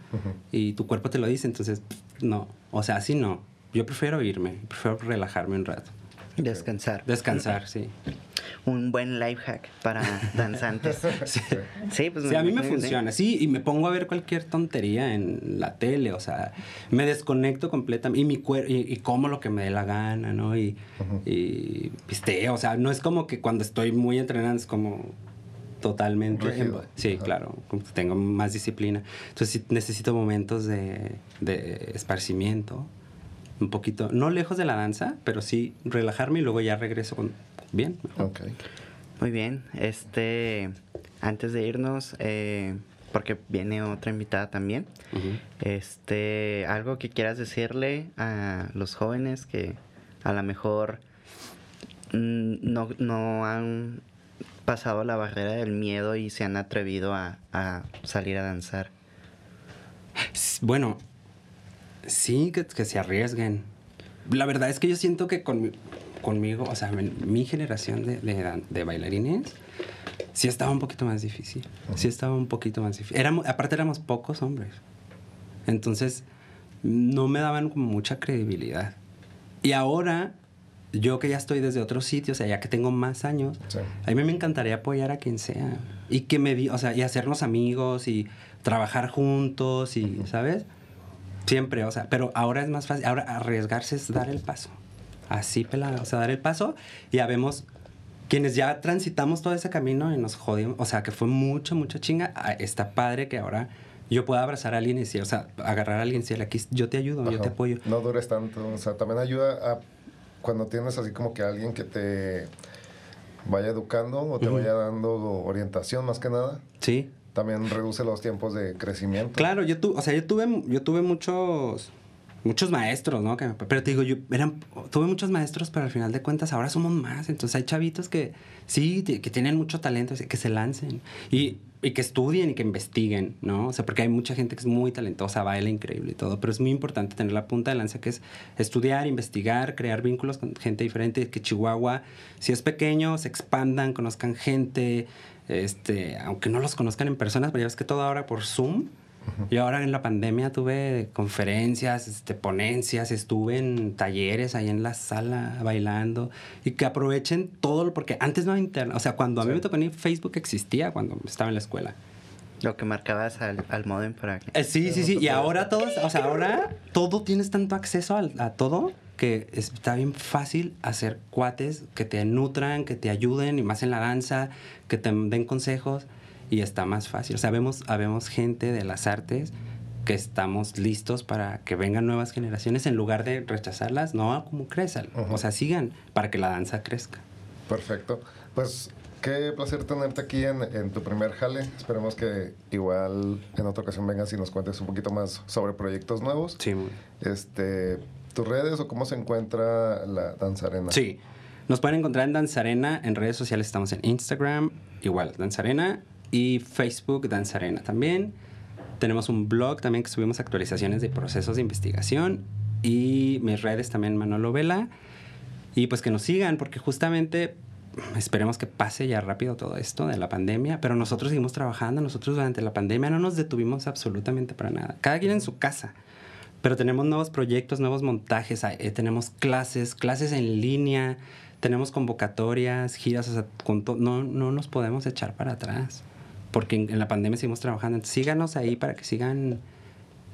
Y tu cuerpo te lo dice, entonces, no, o sea, así no, yo prefiero irme, prefiero relajarme un rato, Descansar. descansar, sí. Un buen life hack para danzantes. <laughs> Sí. Sí, pues Sí, a mí me sí. funciona, sí, y me pongo a ver cualquier tontería en la tele, o sea, me desconecto completamente, y mi cuerpo, y, y como lo que me dé la gana, ¿no? Y, y pisteo, o sea, no es como que cuando estoy muy entrenando es como totalmente... Rígido. Sí, Ajá. claro, como que tengo más disciplina. Entonces sí necesito momentos de, de esparcimiento, un poquito, no lejos de la danza, pero sí relajarme y luego ya regreso con bien. Muy bien. Este, antes de irnos, eh, porque viene otra invitada también. Este, algo que quieras decirle a los jóvenes que a lo mejor mm, no, no han pasado la barrera del miedo y se han atrevido a, a salir a danzar. Bueno, sí, que, que se arriesguen. La verdad es que yo siento que con, conmigo, o sea, mi generación de, de, bailarines, sí estaba un poquito más difícil. Sí estaba un poquito más difícil. Éramos, aparte éramos pocos hombres. Entonces, no me daban como mucha credibilidad. Y ahora, yo que ya estoy desde otro sitio, o sea, ya que tengo más años, Sí. a mí me encantaría apoyar a quien sea. Y que me o sea, y hacernos amigos y trabajar juntos y, ¿sabes? Siempre, o sea, pero ahora es más fácil. Ahora arriesgarse es dar el paso. Así pelado, o sea, dar el paso y ya vemos quienes ya transitamos todo ese camino y nos jodimos, o sea, que fue mucha, mucha chinga. ah, Está padre que ahora yo pueda abrazar a alguien y decir, o sea, agarrar a alguien y decirle, aquí yo te ayudo, yo te apoyo. No dures tanto. O sea, también ayuda a cuando tienes así como que alguien que te vaya educando o te vaya dando orientación más que nada. Sí. También reduce los tiempos de crecimiento. Claro, yo tuve, o sea, yo tuve, yo tuve muchos, muchos maestros, ¿no? Pero te digo, yo eran, tuve muchos maestros, pero al final de cuentas ahora somos más. Entonces hay chavitos que sí, que tienen mucho talento, que se lancen y, y que estudien y que investiguen, ¿no? O sea, porque hay mucha gente que es muy talentosa, baila increíble y todo, pero es muy importante tener la punta de lanza que es estudiar, investigar, crear vínculos con gente diferente, que Chihuahua, si es pequeño, se expandan, conozcan gente, este, aunque no los conozcan en personas, pero ya ves que todo ahora por Zoom. Yo ahora en la pandemia tuve conferencias, este, ponencias, estuve en talleres ahí en la sala bailando y que aprovechen todo, lo- porque antes no había internet, o sea, cuando a mí Sí. me tocó ni Facebook existía cuando estaba en la escuela. Lo que marcabas al, al modem para que... Eh, sí, sí, sí, y ahora todos, o sea, ahora todo tienes tanto acceso a, todo que está bien fácil hacer cuates que te nutran, que te ayuden, y más en la danza, que te den consejos, y está más fácil. O sea, vemos, habemos gente de las artes que estamos listos para que vengan nuevas generaciones en lugar de rechazarlas, no como crezcan, o sea, sigan para que la danza crezca. Perfecto. Pues qué placer tenerte aquí en, en tu primer jale. Esperemos que igual en otra ocasión vengas y nos cuentes un poquito más sobre proyectos nuevos. Sí, muy Este, tus redes o cómo se encuentra la danzarena. Sí. Nos pueden encontrar en Danzarena. En redes sociales estamos en Instagram, igual, Danzarena. Y Facebook, Danzarena también. Tenemos un blog también que subimos actualizaciones de procesos de investigación. Y mis redes también, Manolo Vela. Y pues que nos sigan, porque justamente esperemos que pase ya rápido todo esto de la pandemia. Pero nosotros seguimos trabajando. Nosotros durante la pandemia no nos detuvimos absolutamente para nada. Cada quien en su casa. Pero tenemos nuevos proyectos, nuevos montajes, eh, tenemos clases, clases en línea, tenemos convocatorias, giras, o sea, con no, no nos podemos echar para atrás, porque en, en la pandemia seguimos trabajando. Entonces, síganos ahí para que sigan,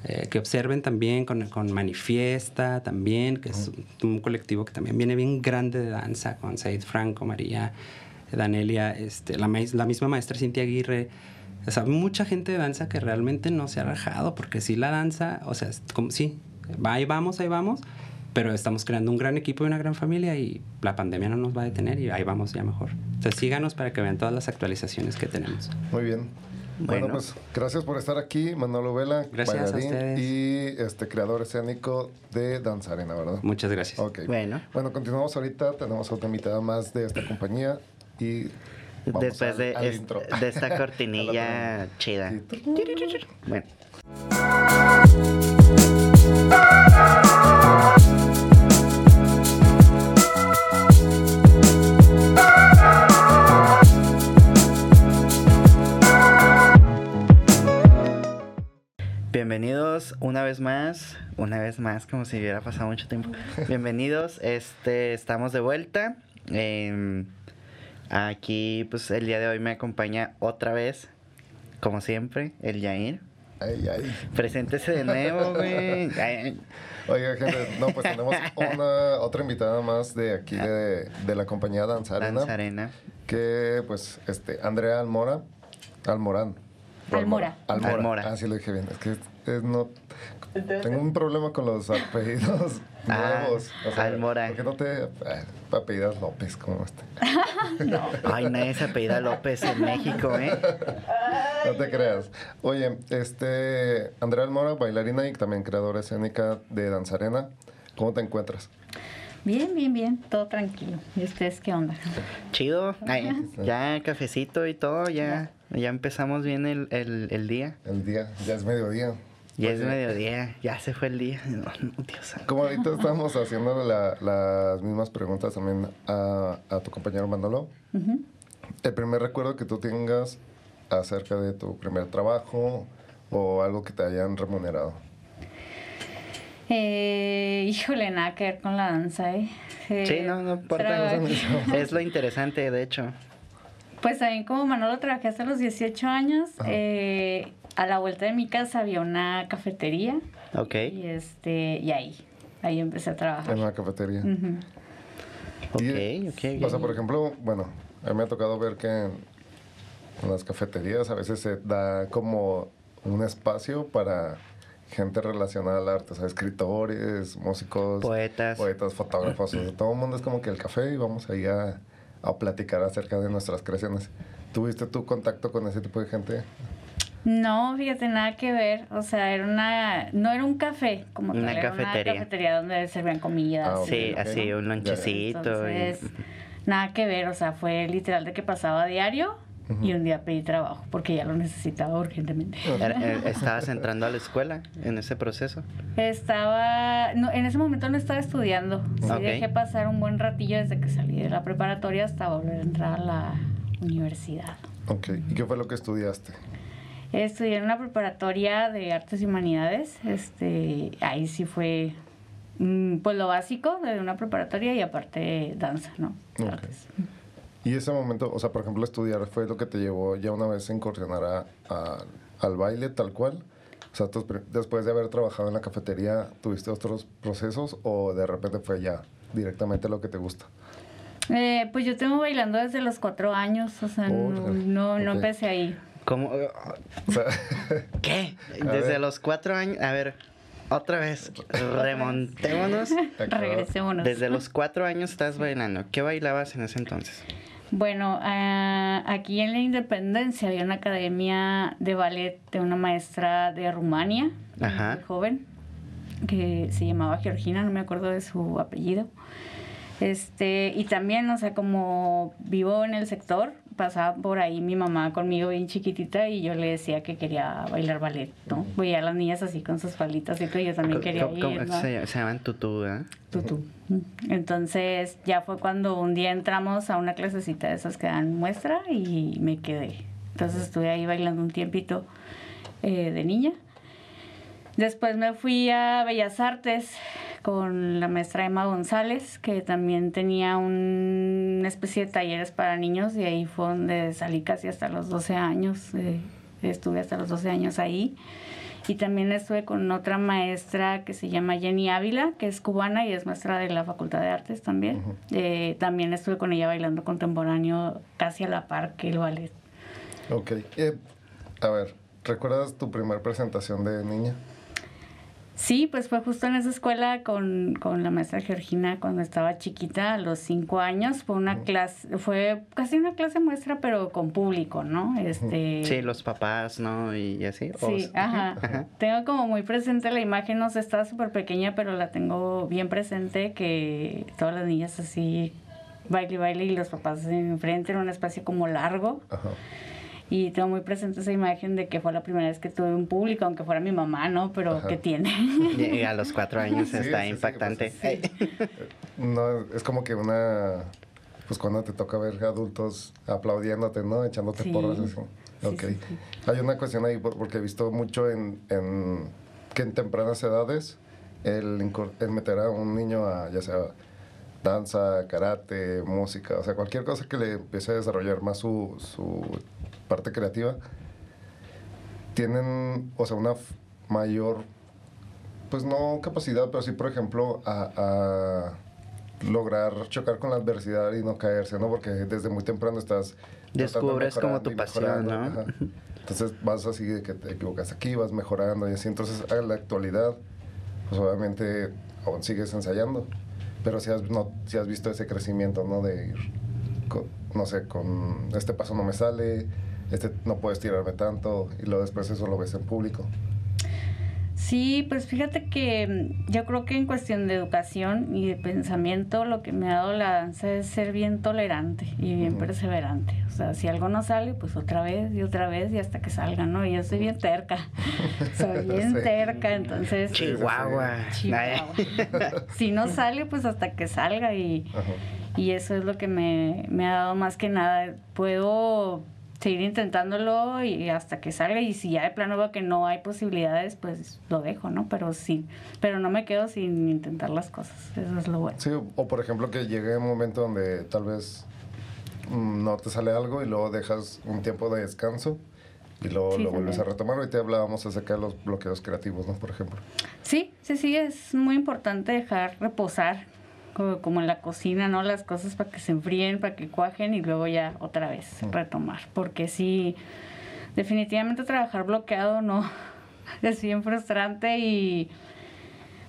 eh, que observen también con, con Manifiesta, también, que es un colectivo que también viene bien grande de danza, con Said Franco, María, Danelia, este, la, la misma maestra Cintia Aguirre. O sea, mucha gente de danza que realmente no se ha rajado, porque sí la danza, o sea, es como, sí, ahí vamos, ahí vamos, pero estamos creando un gran equipo y una gran familia y la pandemia no nos va a detener y ahí vamos ya mejor. Entonces síganos para que vean todas las actualizaciones que tenemos. Muy bien. Bueno, Bueno. pues gracias por estar aquí, Manolo Vela, Gracias a bailarín ustedes. y este creador escénico de Danzarena, ¿verdad? Muchas gracias. Bueno. Bueno, continuamos ahorita. Tenemos otra invitada más de esta compañía y Vamos Después al- de, al es- intro. de esta <laughs> cortinilla chida. Sí. Bueno. Bienvenidos una vez más, una vez más, como si hubiera pasado mucho tiempo. <laughs> Bienvenidos, este, estamos de vuelta. Em, aquí, pues, el día de hoy me acompaña otra vez, como siempre, el Yair. Ay, ay. Preséntese de nuevo, güey. Ay, Oiga, gente, no, pues tenemos <laughs> una, otra invitada más de aquí de, de la compañía Danzarena. Danzarena. Que, pues, este, Andrea Almora. Almorán. Almora. Almora. Almora. Ah, sí lo dije bien. Es que es, no... Tengo un problema con los apellidos Ah, nuevos. Almora. ¿Por qué no te eh, apellidas López como este? <laughs> Ay, nadie se apellida López en México, ¿eh? No te creas. Oye, este, Andrea Almora, bailarina y también creadora escénica de Danzarena. ¿Cómo te encuentras? Bien, bien, bien, todo tranquilo. ¿Y ustedes qué onda? Chido. Ay, ya cafecito y todo, ya, ya empezamos bien el, el, el día. El día, ya es mediodía. Ya es mediodía, ya se fue el día. <laughs> No, no, Dios santo. Como ahorita estamos haciendo la- las mismas preguntas también a, a tu compañero Manolo. El primer recuerdo que tú tengas acerca de tu primer trabajo o algo que te hayan remunerado. Eh, híjole, nada que ver con la danza, ¿eh? Eh, Sí, no, no importa. <laughs> Es lo interesante, de hecho. Pues también como Manolo trabajé hasta los 18 años. Eh, a la vuelta de mi casa había una cafetería. Ok. Y este, y ahí, ahí empecé a trabajar. En una cafetería. Ujú. Ok, ok. O sea, por ejemplo, bueno, a mí me ha tocado ver que en, en las cafeterías a veces se da como un espacio para gente relacionada al arte, o sea, escritores, músicos, Poetas. poetas, fotógrafos, o sea, todo el mundo es como que el café y vamos ahí a, a platicar acerca de nuestras creaciones. ¿Tuviste tu contacto con ese tipo de gente? No, fíjate, nada que ver. O sea, era una, no era un café como Una tal, era cafetería. una cafetería donde servían comida. Ah, ok, Sí, así, un lonchecito. y- Entonces, <laughs> nada que ver, o sea, fue literal de que pasaba a diario y un día pedí trabajo porque ya lo necesitaba urgentemente. Eh, <laughs> ¿Estabas entrando a la escuela en ese proceso? Estaba, no, en ese momento no estaba estudiando, sí Ok. dejé pasar un buen ratillo desde que salí de la preparatoria hasta volver a entrar a la universidad. Ok, ¿y qué fue lo que estudiaste? Estudié en una preparatoria de artes y humanidades, este, ahí sí fue mm, pues lo básico de una preparatoria y aparte danza, ¿no? Y ese momento, o sea, por ejemplo, estudiar fue lo que te llevó ya una vez a incursionar a- a- al baile tal cual. O sea, tus después de haber trabajado en la cafetería, ¿tuviste otros procesos o de repente fue ya directamente lo que te gusta? Eh, pues yo tengo bailando desde los cuatro años, o sea, no, no, empecé ahí. ¿Cómo? O <laughs> sea, ¿Qué? Desde los cuatro años. A ver, otra vez, remontémonos. <laughs> Regresémonos. Desde los cuatro años estás bailando. ¿Qué bailabas en ese entonces? Bueno, ah, aquí en la Independencia había una academia de ballet de una maestra de Rumania, Ajá. muy joven, que se llamaba Georgina, no me acuerdo de su apellido. Este, y también, o sea, como vivo en el sector, pasaba por ahí mi mamá conmigo bien chiquitita y yo le decía que quería bailar ballet, ¿no? Veía a las niñas así con sus falitas y todo, yo también quería ¿Cómo- cómo ir, ¿no? se, se llaman tutú, ¿eh? Tutú. Entonces ya fue cuando un día entramos a una clasecita de esas que dan muestra y me quedé. Entonces estuve ahí bailando un tiempito eh, de niña. Después me fui a Bellas Artes con la maestra Emma González, que también tenía un- una especie de talleres para niños y ahí fue donde salí casi hasta los 12 años. eh, estuve hasta los 12 años ahí. Y también estuve con otra maestra que se llama Jenny Ávila, que es cubana y es maestra de la Facultad de Artes también. Eh, también estuve con ella bailando contemporáneo casi a la par que el ballet. ok. Eh, a ver, ¿recuerdas tu primera presentación de niña? Sí, pues fue justo en esa escuela con, con la maestra Georgina cuando estaba chiquita, a los cinco años. Fue una clase, fue casi una clase muestra, pero con público, ¿no? Este, Sí, los papás, ¿no? Y así. o- Sí, ajá. Ajá. Tengo como muy presente la imagen, no sé, estaba súper pequeña, pero la tengo bien presente que todas las niñas así baile y baile y los papás enfrente en un espacio como largo. Ajá. Y tengo muy presente esa imagen de que fue la primera vez que tuve un público, aunque fuera mi mamá, ¿no? Pero Ajá. que tiene. Y a los cuatro años Sí, está sí, sí, impactante. pues, No, es como que una. Pues cuando te toca ver adultos aplaudiéndote, ¿no? Echándote Sí. porras así. Sí, Ok. sí, sí. Hay una cuestión ahí por- porque he visto mucho en, en que en tempranas edades el, incor- el meter a un niño a ya sea danza, karate, música, o sea, cualquier cosa que le empiece a desarrollar más su, su parte creativa, tienen, o sea, una mayor pues no capacidad, pero sí, por ejemplo, a, a lograr chocar con la adversidad y no caerse, ¿no? Porque desde muy temprano estás... Descubres como tu pasión, ¿no? ajá. Entonces vas así de que te equivocas aquí, vas mejorando y así. Entonces, a la actualidad, pues obviamente aún sigues ensayando. Pero si has, no, si has visto ese crecimiento, ¿no? De ir, con- no sé, con este paso no me sale, este no puedes tirarme tanto, y luego después eso lo ves en público. Sí, pues fíjate que mm, yo creo que en cuestión de educación y de pensamiento lo que me ha dado la danza es ser bien tolerante y bien perseverante. O sea, si algo no sale, pues otra vez y otra vez y hasta que salga, ¿no? Y yo soy bien terca. <laughs> Soy bien Sí. terca, entonces... Chihuahua. Chihuahua. <laughs> si no sale, pues hasta que salga y, y eso es lo que me, me ha dado más que nada. Puedo seguir intentándolo y hasta que salga y si ya de plano veo que no hay posibilidades, pues lo dejo, ¿no? Pero sí, pero no me quedo sin intentar las cosas. Eso es lo bueno. Sí, o por ejemplo que llegue un momento donde tal vez mm, no te sale algo y luego dejas un tiempo de descanso y luego Sí, lo vuelves a retomar. Ahorita hablábamos acerca de los bloqueos creativos, ¿no? Por ejemplo. Sí, sí, sí, es muy importante dejar reposar, como, como en la cocina, ¿no? Las cosas para que se enfríen, para que cuajen y luego ya otra vez retomar. Porque sí, definitivamente trabajar bloqueado no <laughs> es bien frustrante y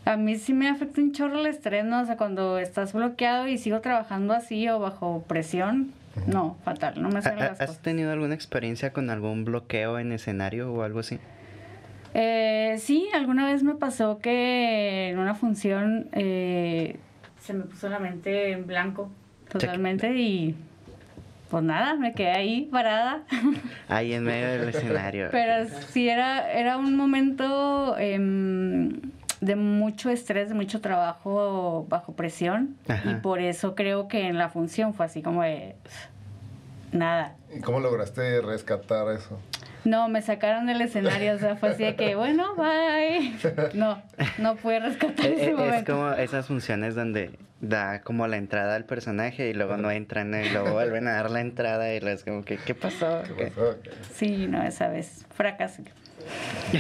a mí sí me afecta un chorro el estrés, ¿no? O sea, cuando estás bloqueado y sigo trabajando así o bajo presión, no, fatal, no me salen las ¿Has cosas. tenido alguna experiencia con algún bloqueo en escenario o algo así? Eh, sí, alguna vez me pasó que en una función eh, se me puso la mente en blanco totalmente y pues nada, me quedé ahí parada. Ahí en medio del escenario. Pero sí era, era un momento em, de mucho estrés, de mucho trabajo bajo presión Ajá. y por eso creo que en la función fue así como de nada. ¿Y cómo lograste rescatar eso? No, me sacaron del escenario, o sea, fue así de que, bueno, bye. No, no pude rescatar <laughs> Eh, ese eh, es momento. como esas funciones donde da como la entrada al personaje y luego no entran y luego vuelven a dar la entrada y luego es como que, ¿qué pasó? ¿Qué ¿Qué? pasó? Sí, no, esa vez fracasé. <laughs>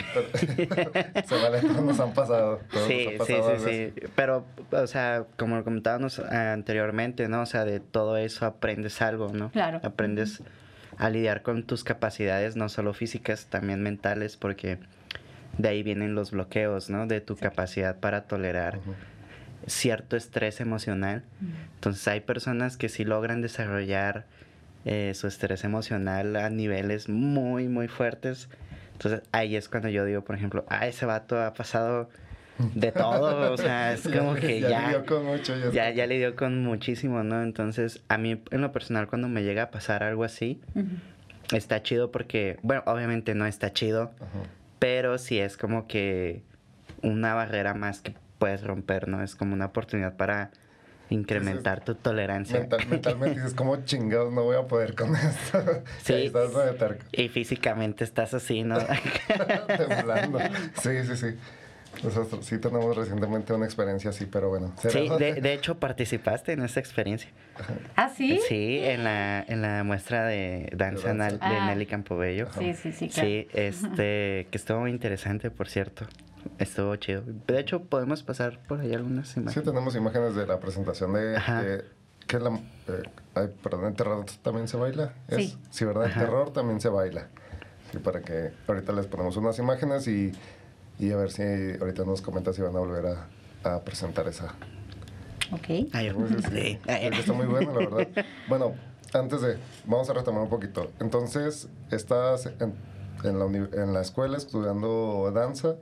Se vale, todos nos han pasado. todos Sí, nos ha sí, pasado sí, algo sí. Pero, o sea, como lo comentábamos anteriormente, ¿no? O sea, de todo eso aprendes algo, ¿no? Claro. Aprendes a lidiar con tus capacidades, no solo físicas, también mentales, porque de ahí vienen los bloqueos, ¿no? De tu capacidad para tolerar cierto estrés emocional. Entonces hay personas que sí logran desarrollar eh, su estrés emocional a niveles muy, muy fuertes. Entonces ahí es cuando yo digo, por ejemplo, ah, ese vato ha pasado de todo, <laughs> o sea, es como que ya ya, lidió con mucho, ya ya, ya lidió con muchísimo, ¿no? Entonces a mí en lo personal cuando me llega a pasar algo así, está chido porque, bueno, obviamente no está chido, pero sí es como que una barrera más que puedes romper, ¿no? Es como una oportunidad para incrementar tu tolerancia. Mental- mentalmente dices, ¿cómo chingados no voy a poder con <laughs> esto? Sí. Estás. Y físicamente estás así, ¿no? <laughs> temblando. Sí, sí, sí. Nosotros sí tenemos recientemente una experiencia así, pero bueno. sí, de, <laughs> de hecho participaste en esta experiencia. ¿Ah, sí? Sí, en la, en la muestra de danza De danza. De Ah. Nelly Campobello. Sí, sí, sí, claro. Sí, <laughs> este, que estuvo muy interesante, por cierto. Estuvo chido. De hecho, podemos pasar por ahí algunas Sí, imágenes. tenemos imágenes de la presentación de... Ajá. que la, eh, ay, perdón, ¿en terror también se baila? ¿Es? Sí. Sí, ¿verdad? En Ajá. terror también se baila. Sí, para que ahorita les ponemos unas imágenes y, y a ver si ahorita nos comentas si van a volver a, a presentar esa. Ok. Ay, sí. Porque está muy bueno, la verdad. <laughs> Bueno, antes de... Vamos a retomar un poquito. Entonces, estás en, en la, en la escuela estudiando danza,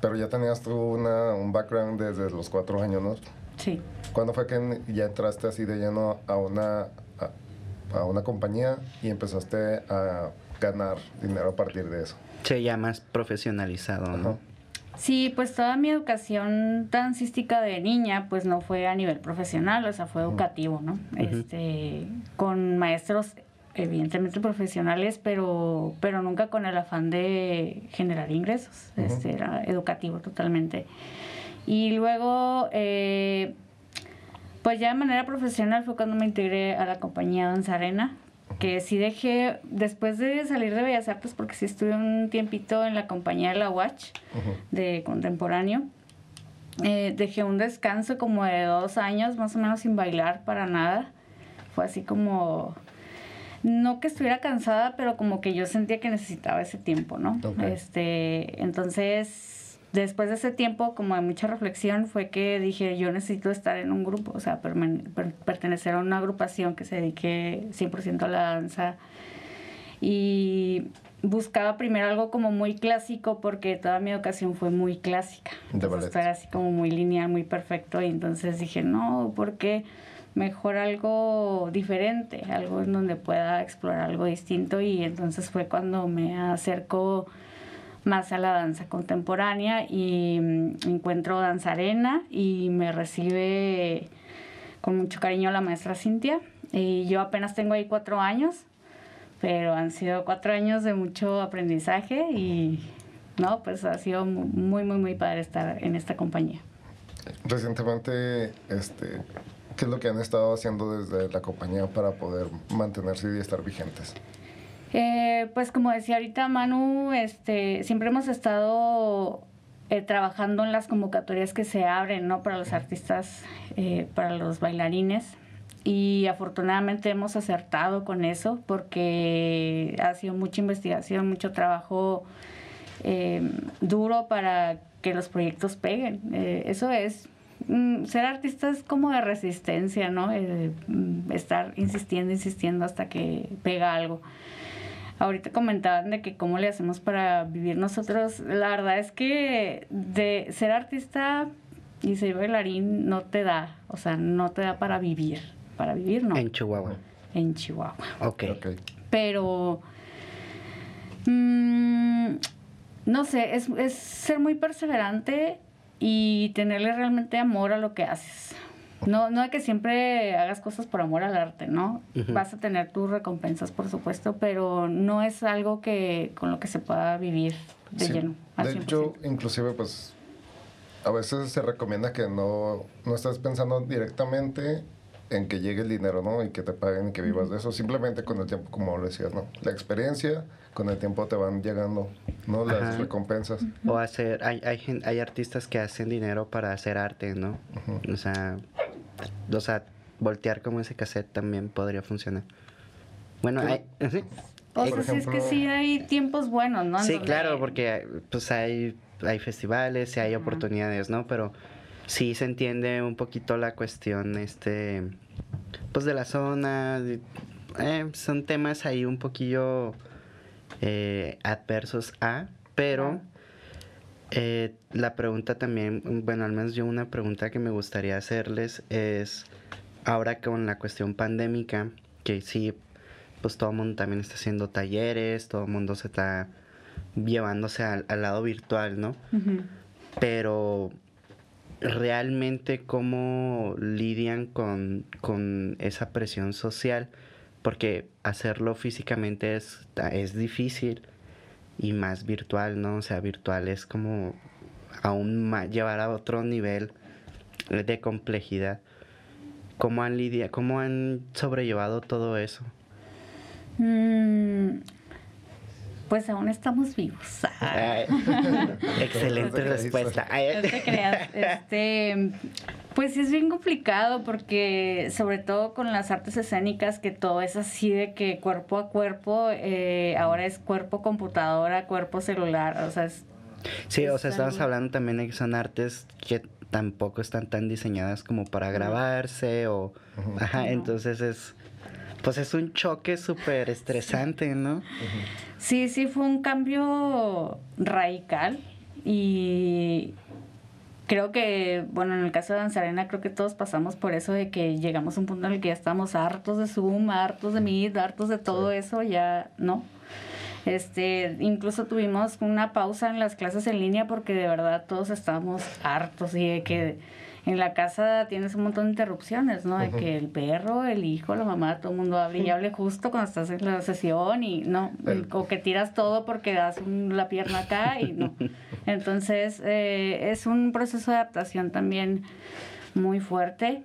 pero ya tenías tú una, un background desde los cuatro años, ¿no? Sí. ¿Cuándo fue que ya entraste así de lleno a una, a, a una compañía y empezaste a ganar dinero a partir de eso? Sí, ya más profesionalizado, ¿no? Ajá. Sí, pues toda mi educación dancística de niña, pues no fue a nivel profesional, o sea, fue educativo, ¿no? Este, con maestros evidentemente profesionales, pero, pero nunca con el afán de generar ingresos. Este, era educativo totalmente. Y luego, eh, pues ya de manera profesional fue cuando me integré a la compañía Danza Arena, que sí dejé, después de salir de Bellas Artes, porque sí estuve un tiempito en la compañía de la Watch, de contemporáneo. Eh, dejé un descanso como de dos años, más o menos sin bailar para nada. Fue así como, no que estuviera cansada, pero como que yo sentía que necesitaba ese tiempo, ¿no? Este, entonces, después de ese tiempo, como de mucha reflexión, fue que dije, yo necesito estar en un grupo, o sea, pertenecer a una agrupación que se dedique 100% a la danza. Y buscaba primero algo como muy clásico porque toda mi educación fue muy clásica. Entonces era así como muy lineal, muy perfecto y entonces dije, no, porque mejor algo diferente, algo en donde pueda explorar algo distinto y entonces fue cuando me acerco más a la danza contemporánea y mm, encuentro danza arena y me recibe con mucho cariño la maestra Cintia y yo apenas tengo ahí cuatro años pero han sido cuatro años de mucho aprendizaje y no, pues ha sido mu- muy, muy, muy padre estar en esta compañía. Recientemente, este, ¿qué es lo que han estado haciendo desde la compañía para poder mantenerse y estar vigentes? Eh, pues como decía ahorita Manu, este, siempre hemos estado eh, trabajando en las convocatorias que se abren, ¿no? Para los artistas, eh, para los bailarines. Y afortunadamente hemos acertado con eso porque ha sido mucha investigación, mucho trabajo eh, duro para que los proyectos peguen. Eh, eso es, mm, ser artista es como de resistencia, ¿no? Mm, estar insistiendo, insistiendo hasta que pega algo. Ahorita comentaban de que cómo le hacemos para vivir nosotros. La verdad es que de ser artista y ser bailarín no te da, o sea, no te da para vivir. Para vivir no, En Chihuahua. en Chihuahua. Ok. Ok. Pero, mm, no sé, es, es ser muy perseverante y tenerle realmente amor a lo que haces. No, no de que siempre hagas cosas por amor al arte, ¿no? Vas a tener tus recompensas, por supuesto, pero no es algo que con lo que se pueda vivir de Sí. lleno. al De 100%. hecho, inclusive, pues, a veces se recomienda que no, no estés pensando directamente en que llegue el dinero, ¿no? Y que te paguen y que vivas de eso. Simplemente con el tiempo, como lo decías, ¿no? La experiencia, con el tiempo te van llegando, ¿no? Las Ajá. recompensas. O hacer, hay, hay, hay artistas que hacen dinero para hacer arte, ¿no? O sea, o sea, voltear como ese cassette también podría funcionar. Bueno, hay, sí. O Eh, sea, sí es que ejemplo- sí hay tiempos buenos, ¿no? Sí, claro, porque pues hay, hay festivales y hay oportunidades, ¿no? Pero sí se entiende un poquito la cuestión, este, pues de la zona. de- eh, son temas ahí un poquillo eh, adversos a, pero. Eh, la pregunta también, bueno, al menos yo una pregunta que me gustaría hacerles es, ahora con la cuestión pandémica, que sí, pues todo el mundo también está haciendo talleres, todo el mundo se está llevándose al, al lado virtual, ¿no? Pero realmente cómo lidian con, con esa presión social, porque hacerlo físicamente es, es difícil y más virtual, ¿no? O sea, virtual es como aún más, llevar a otro nivel de complejidad. ¿Cómo han lidia, cómo han sobrellevado todo eso? Mm, pues aún estamos vivos. Ay, <laughs> excelente respuesta. Ay, No te creas. Este, pues sí es bien complicado porque sobre todo con las artes escénicas que todo es así de que cuerpo a cuerpo, eh, ahora es cuerpo computadora, cuerpo celular, o sea, es, Sí, o sea, Es estamos algo- hablando también de que son artes que tampoco están tan diseñadas como para grabarse o... Ajá, No. entonces es... Pues es un choque súper estresante, ¿no? sí, sí fue un cambio radical y creo que, bueno, en el caso de Danzarena, creo que todos pasamos por eso de que llegamos a un punto en el que ya estamos hartos de Zoom, hartos de Meet, hartos de todo eso, ya no. Este, incluso tuvimos una pausa en las clases en línea porque de verdad todos estábamos hartos y de que en la casa tienes un montón de interrupciones, ¿no? De que el perro, el hijo, la mamá, todo el mundo hable y hable justo cuando estás en la sesión y no, o que tiras todo porque das la pierna acá y no. <laughs> Entonces, eh, es un proceso de adaptación también muy fuerte.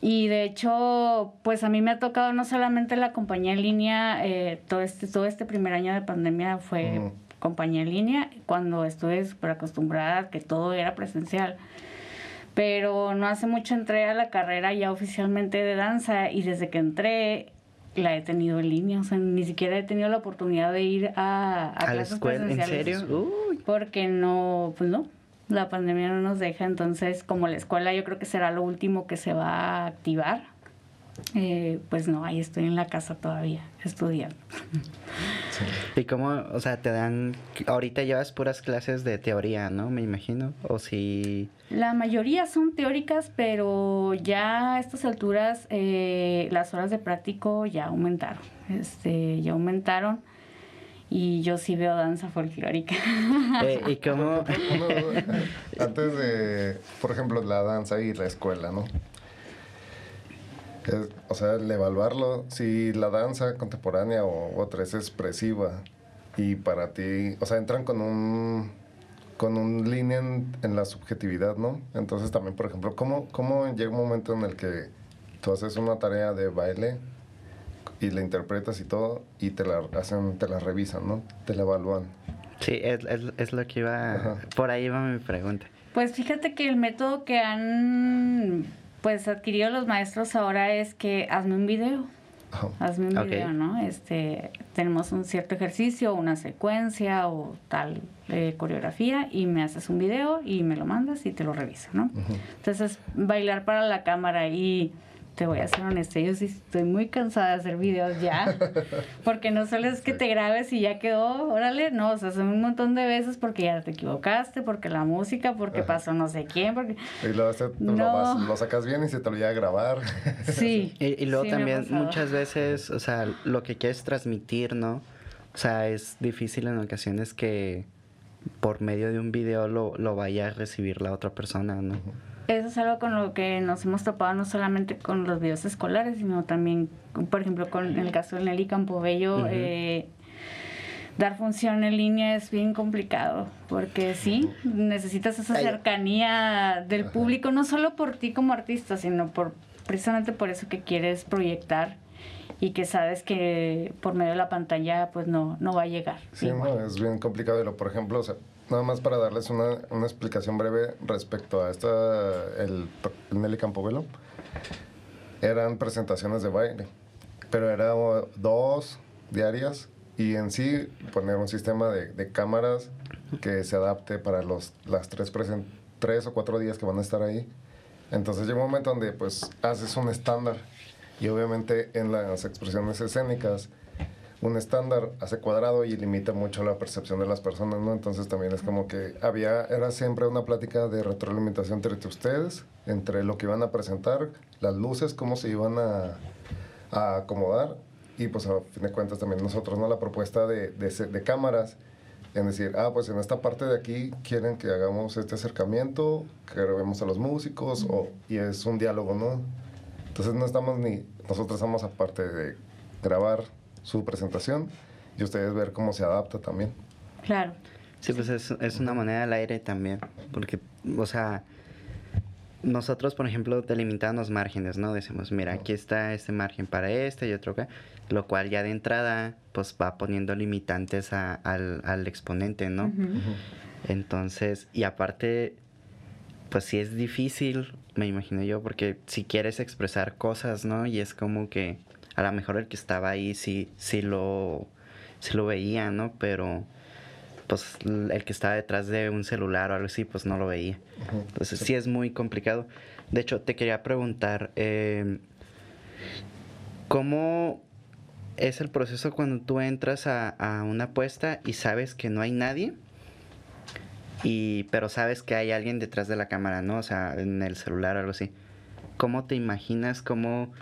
Y de hecho, pues a mí me ha tocado no solamente la compañía en línea, eh, todo, este, todo este primer año de pandemia fue compañía en línea, cuando estuve súper acostumbrada a que todo era presencial pero no hace mucho entré a la carrera ya oficialmente de danza y desde que entré la he tenido en línea, o sea, ni siquiera he tenido la oportunidad de ir a, a, la escuela, ¿en serio? Uy. Porque no, pues no, la pandemia no nos deja, entonces como la escuela yo creo que será lo último que se va a activar eh, pues no, ahí estoy en la casa todavía estudiando. ¿Y cómo, o sea, te dan, ahorita llevas puras clases de teoría, ¿no? Me imagino, o si... La mayoría son teóricas, pero ya a estas alturas eh, las horas de práctico ya aumentaron, este, ya aumentaron y yo sí veo danza folclórica. Eh, ¿Y <laughs> cómo? Antes de, por ejemplo, la danza y la escuela, ¿no? O sea, el evaluarlo, si la danza contemporánea o otra es expresiva y para ti, o sea, entran con un con un línea en, la subjetividad, ¿no? Entonces también, por ejemplo, ¿cómo, ¿cómo llega un momento en el que tú haces una tarea de baile y la interpretas y todo y te la hacen, te la revisan, ¿no? Te la evalúan. Sí, es, es, es lo que iba, por ahí va mi pregunta. Pues fíjate que el método que han pues adquirido los maestros ahora es que hazme un video. Oh. Hazme un video, ¿no? Este, tenemos un cierto ejercicio, una secuencia o tal eh, coreografía y me haces un video y me lo mandas y te lo reviso, ¿no? Entonces, bailar para la cámara y te voy a ser honesta, yo sí estoy muy cansada de hacer videos ya, <laughs> porque no solo es que te grabes y ya quedó, órale, no, o sea, son un montón de veces porque ya te equivocaste, porque la música, porque pasó no sé quién, porque... Y luego lo, sacas bien y se te lo a grabar. <laughs> Sí. y, luego también muchas veces, o sea, lo que quieres transmitir, ¿no? O sea, es difícil en ocasiones que por medio de un video lo, lo vaya a recibir la otra persona, ¿no? Eso es algo con lo que nos hemos topado no solamente con los videos escolares, sino también, por ejemplo, con el caso de Nelly Campobello, eh, dar función en línea es bien complicado, porque sí, necesitas esa cercanía del público, no solo por ti como artista, sino por precisamente por eso que quieres proyectar y que sabes que por medio de la pantalla pues no, no va a llegar. Sí, es bien complicado. Por ejemplo, o sea, Nada más para darles una, una explicación breve respecto a esta, el, Nelly Campobello. Eran presentaciones de baile, pero eran dos diarias y en sí poner un sistema de, de cámaras que se adapte para los, las tres, tres o cuatro días que van a estar ahí. Entonces llega un momento donde pues haces un estándar y obviamente en las expresiones escénicas un estándar hace cuadrado y limita mucho la percepción de las personas, ¿no? Entonces también es como que había, era siempre una plática de retroalimentación entre ustedes, entre lo que iban a presentar, las luces, cómo se iban a, a acomodar y pues a fin de cuentas también nosotros, ¿no? La propuesta de, de, de cámaras en decir, ah, pues en esta parte de aquí quieren que hagamos este acercamiento, que grabemos a los músicos, o, y es un diálogo, ¿no? Entonces no estamos ni, nosotros estamos aparte de grabar su presentación y ustedes ver cómo se adapta también. Claro. Sí, pues es, es una moneda al aire también, porque, o sea, nosotros, por ejemplo, delimitamos márgenes, ¿no? Decimos, mira, aquí está este margen para este y otro acá, lo cual ya de entrada, pues va poniendo limitantes al, al, exponente, ¿no? Entonces, y aparte, pues sí es difícil, me imagino yo, porque si quieres expresar cosas, ¿no? Y es como que a lo mejor el que estaba ahí sí, sí lo, sí lo veía, ¿no? Pero pues el que estaba detrás de un celular o algo así, pues no lo veía. Entonces sí es muy complicado. De hecho, te quería preguntar, em, ¿cómo es el proceso cuando tú entras a, a, una apuesta y sabes que no hay nadie? y pero sabes que hay alguien detrás de la cámara, ¿no? O sea, en el celular o algo así. ¿Cómo te imaginas, cómo,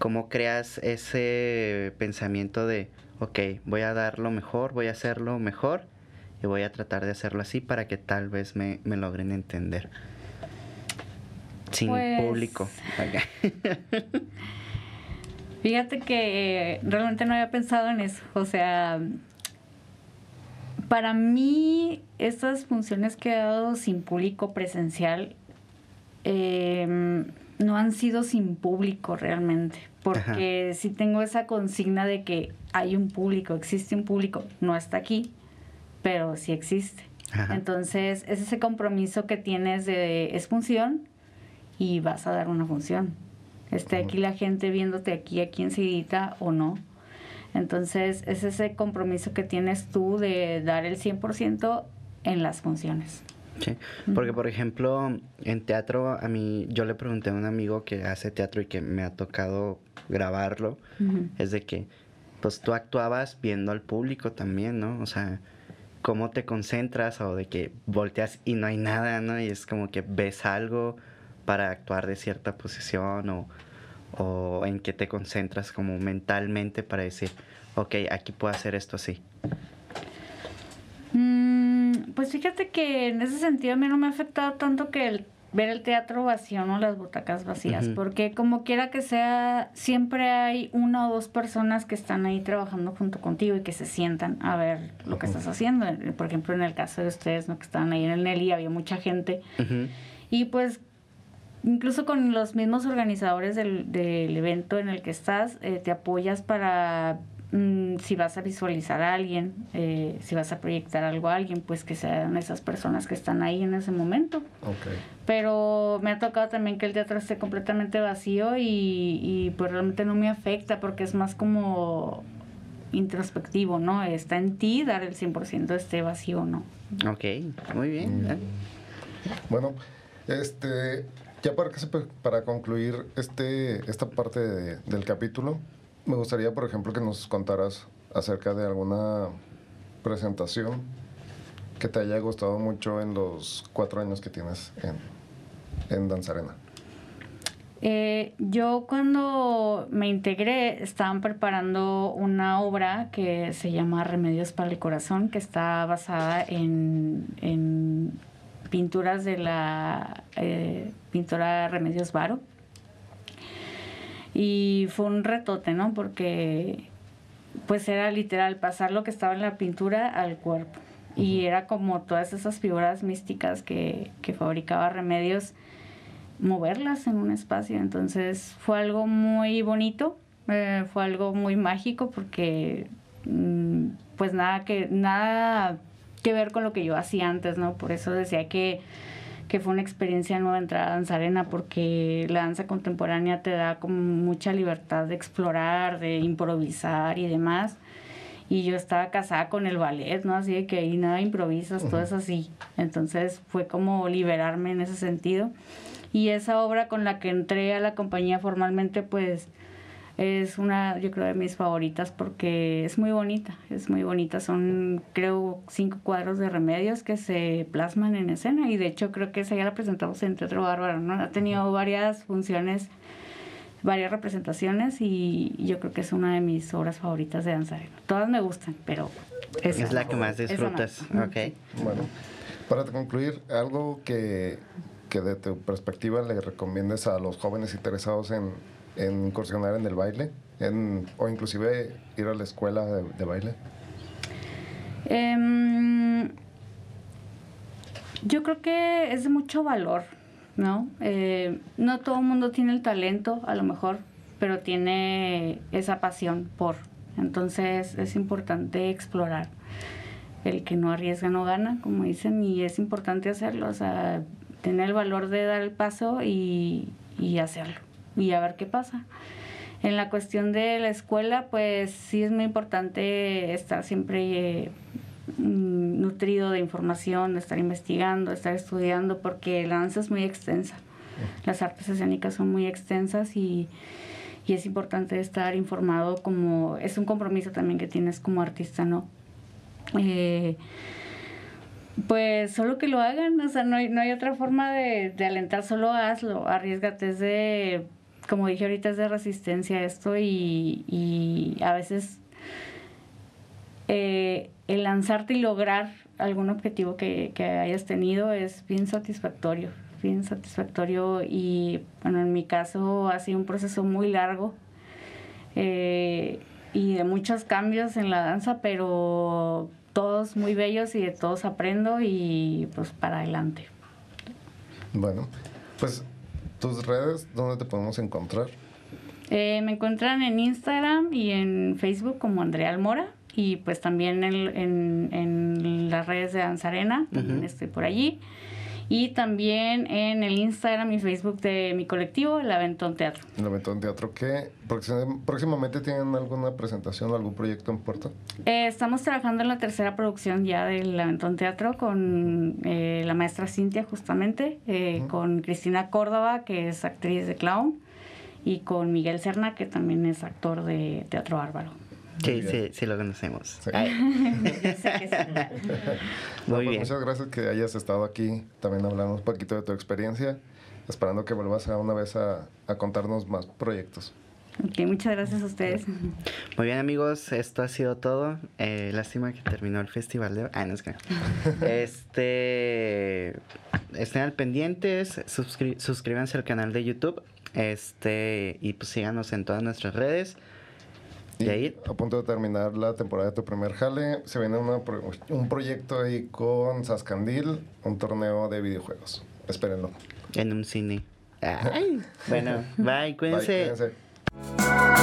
cómo creas ese pensamiento de, ok, voy a dar lo mejor, voy a hacerlo mejor y voy a tratar de hacerlo así para que tal vez me, me logren entender? Sin Pues- público. <laughs> Fíjate que eh, realmente no había pensado en eso. O sea, para mí, estas funciones que he dado sin público presencial eh, no han sido sin público realmente. Porque sí tengo esa consigna de que hay un público, existe un público. No está aquí, pero sí existe. Ajá. Entonces, es ese compromiso que tienes de es función y vas a dar una función. Esté aquí la gente viéndote aquí, aquí enseguida o no. Entonces, es ese compromiso que tienes tú de dar el 100% en las funciones. Sí, porque por ejemplo, en teatro, a mí, yo le pregunté a un amigo que hace teatro y que me ha tocado grabarlo, es de que, pues tú actuabas viendo al público también, ¿no? O sea, cómo te concentras o de que volteas y no hay nada, ¿no? Y es como que ves algo para actuar de cierta posición o, o en qué te concentras como mentalmente para decir, ok, aquí puedo hacer esto así. Pues fíjate que en ese sentido a mí no me ha afectado tanto que el ver el teatro vacío, no las butacas vacías, porque como quiera que sea, siempre hay una o dos personas que están ahí trabajando junto contigo y que se sientan a ver lo que estás haciendo. Por ejemplo, en el caso de ustedes, ¿no? que estaban ahí en el Nelly, había mucha gente. Y pues incluso con los mismos organizadores del, del evento en el que estás, eh, te apoyas para mm, si vas a visualizar a alguien, eh, si vas a proyectar algo a alguien, pues que sean esas personas que están ahí en ese momento. Ok. Pero me ha tocado también que el teatro esté completamente vacío y, y pues realmente no me afecta porque es más como introspectivo, ¿no? Está en ti dar el 100% esté vacío o no. Ok, muy bien. ¿eh? Bueno, este, ya para, que se- para concluir este, esta parte de- del capítulo, me gustaría, por ejemplo, que nos contaras acerca de alguna presentación que te haya gustado mucho en los cuatro años que tienes en, en Danzarena. Eh, yo cuando me integré estaban preparando una obra que se llama Remedios para el Corazón, que está basada en, en pinturas de la eh, pintora Remedios Varo. Y fue un retote, ¿no? Porque pues era literal pasar lo que estaba en la pintura al cuerpo. Y era como todas esas figuras místicas que, que fabricaba Remedios moverlas en un espacio. Entonces fue algo muy bonito, eh, fue algo muy mágico porque mm, pues nada que, nada que ver con lo que yo hacía antes, ¿no? Por eso decía que, que fue una experiencia nueva entrar a danzarena porque la danza contemporánea te da como mucha libertad de explorar, de improvisar y demás. Y yo estaba casada con el ballet, ¿no? Así de que ahí nada improvisas, todo es así. Entonces fue como liberarme en ese sentido. Y esa obra con la que entré a la compañía formalmente, pues es una, yo creo, de mis favoritas porque es muy bonita, es muy bonita. Son, creo, cinco cuadros de remedios que se plasman en escena y de hecho creo que esa ya la presentamos en Teatro Bárbaro, ¿no? Ha tenido varias funciones, varias representaciones y yo creo que es una de mis obras favoritas de danza. Todas me gustan, pero esa Es la que más disfrutas. Bueno, para concluir, algo que, que de tu perspectiva le recomiendes a los jóvenes interesados en, en incursionar en el baile, en, o inclusive ir a la escuela de, baile. Em, yo creo que es de mucho valor, ¿no? Eh, no todo el mundo tiene el talento, a lo mejor, pero tiene esa pasión por. Entonces es importante explorar. El que no arriesga no gana, como dicen, y es importante hacerlo, o sea, tener el valor de dar el paso y, y hacerlo, y a ver qué pasa. En la cuestión de la escuela, pues sí es muy importante estar siempre eh, nutrido de información, estar investigando, estar estudiando, porque la danza es muy extensa. Las artes escénicas son muy extensas y, y es importante estar informado como es un compromiso también que tienes como artista, ¿no? Eh, Pues solo que lo hagan, o sea, no hay, no hay otra forma de, de alentar, solo hazlo, arriesgate, es de, como dije ahorita, es de resistencia esto y, y a veces eh, el lanzarte y lograr algún objetivo que, que hayas tenido es bien satisfactorio, bien satisfactorio y bueno, en mi caso ha sido un proceso muy largo eh, y de muchos cambios en la danza, pero todos muy bellos y de todos aprendo y pues para adelante. Bueno, pues tus redes, ¿dónde te podemos encontrar? Eh, me encuentran en Instagram y en Facebook como Andrea Almora y pues también en, en, en las redes de Danzarena, también estoy por allí. Y también en el Instagram y Facebook de mi colectivo, el Aventón Teatro. El Aventón Teatro, ¿qué? Próxim- ¿Próximamente tienen alguna presentación o algún proyecto en puerta? Eh, estamos trabajando en la tercera producción ya del Aventón Teatro con eh, la maestra Cintia justamente, eh, con Cristina Córdoba, que es actriz de clown, y con Miguel Serna, que también es actor de Teatro Bárbaro. Sí, sí, sí lo conocemos. Sí. <laughs> <laughs> Muy pues bien. Muchas gracias que hayas estado aquí, también hablando un poquito de tu experiencia, esperando que vuelvas a una vez a, a contarnos más proyectos. Ok, muchas gracias a ustedes. Muy bien amigos, esto ha sido todo. Eh, lástima que terminó el festival de... Ah, no es que... <laughs> Este... Estén al pendientes, suscri- suscríbanse al canal de YouTube. Este... Y pues síganos en todas nuestras redes. Y ahí- a punto de terminar la temporada de tu primer jale, se viene una un proyecto ahí con Sascandil, un torneo de videojuegos. Espérenlo. En un cine. Ay. <laughs> Bueno, bye, Bye, cuídense. cuídense.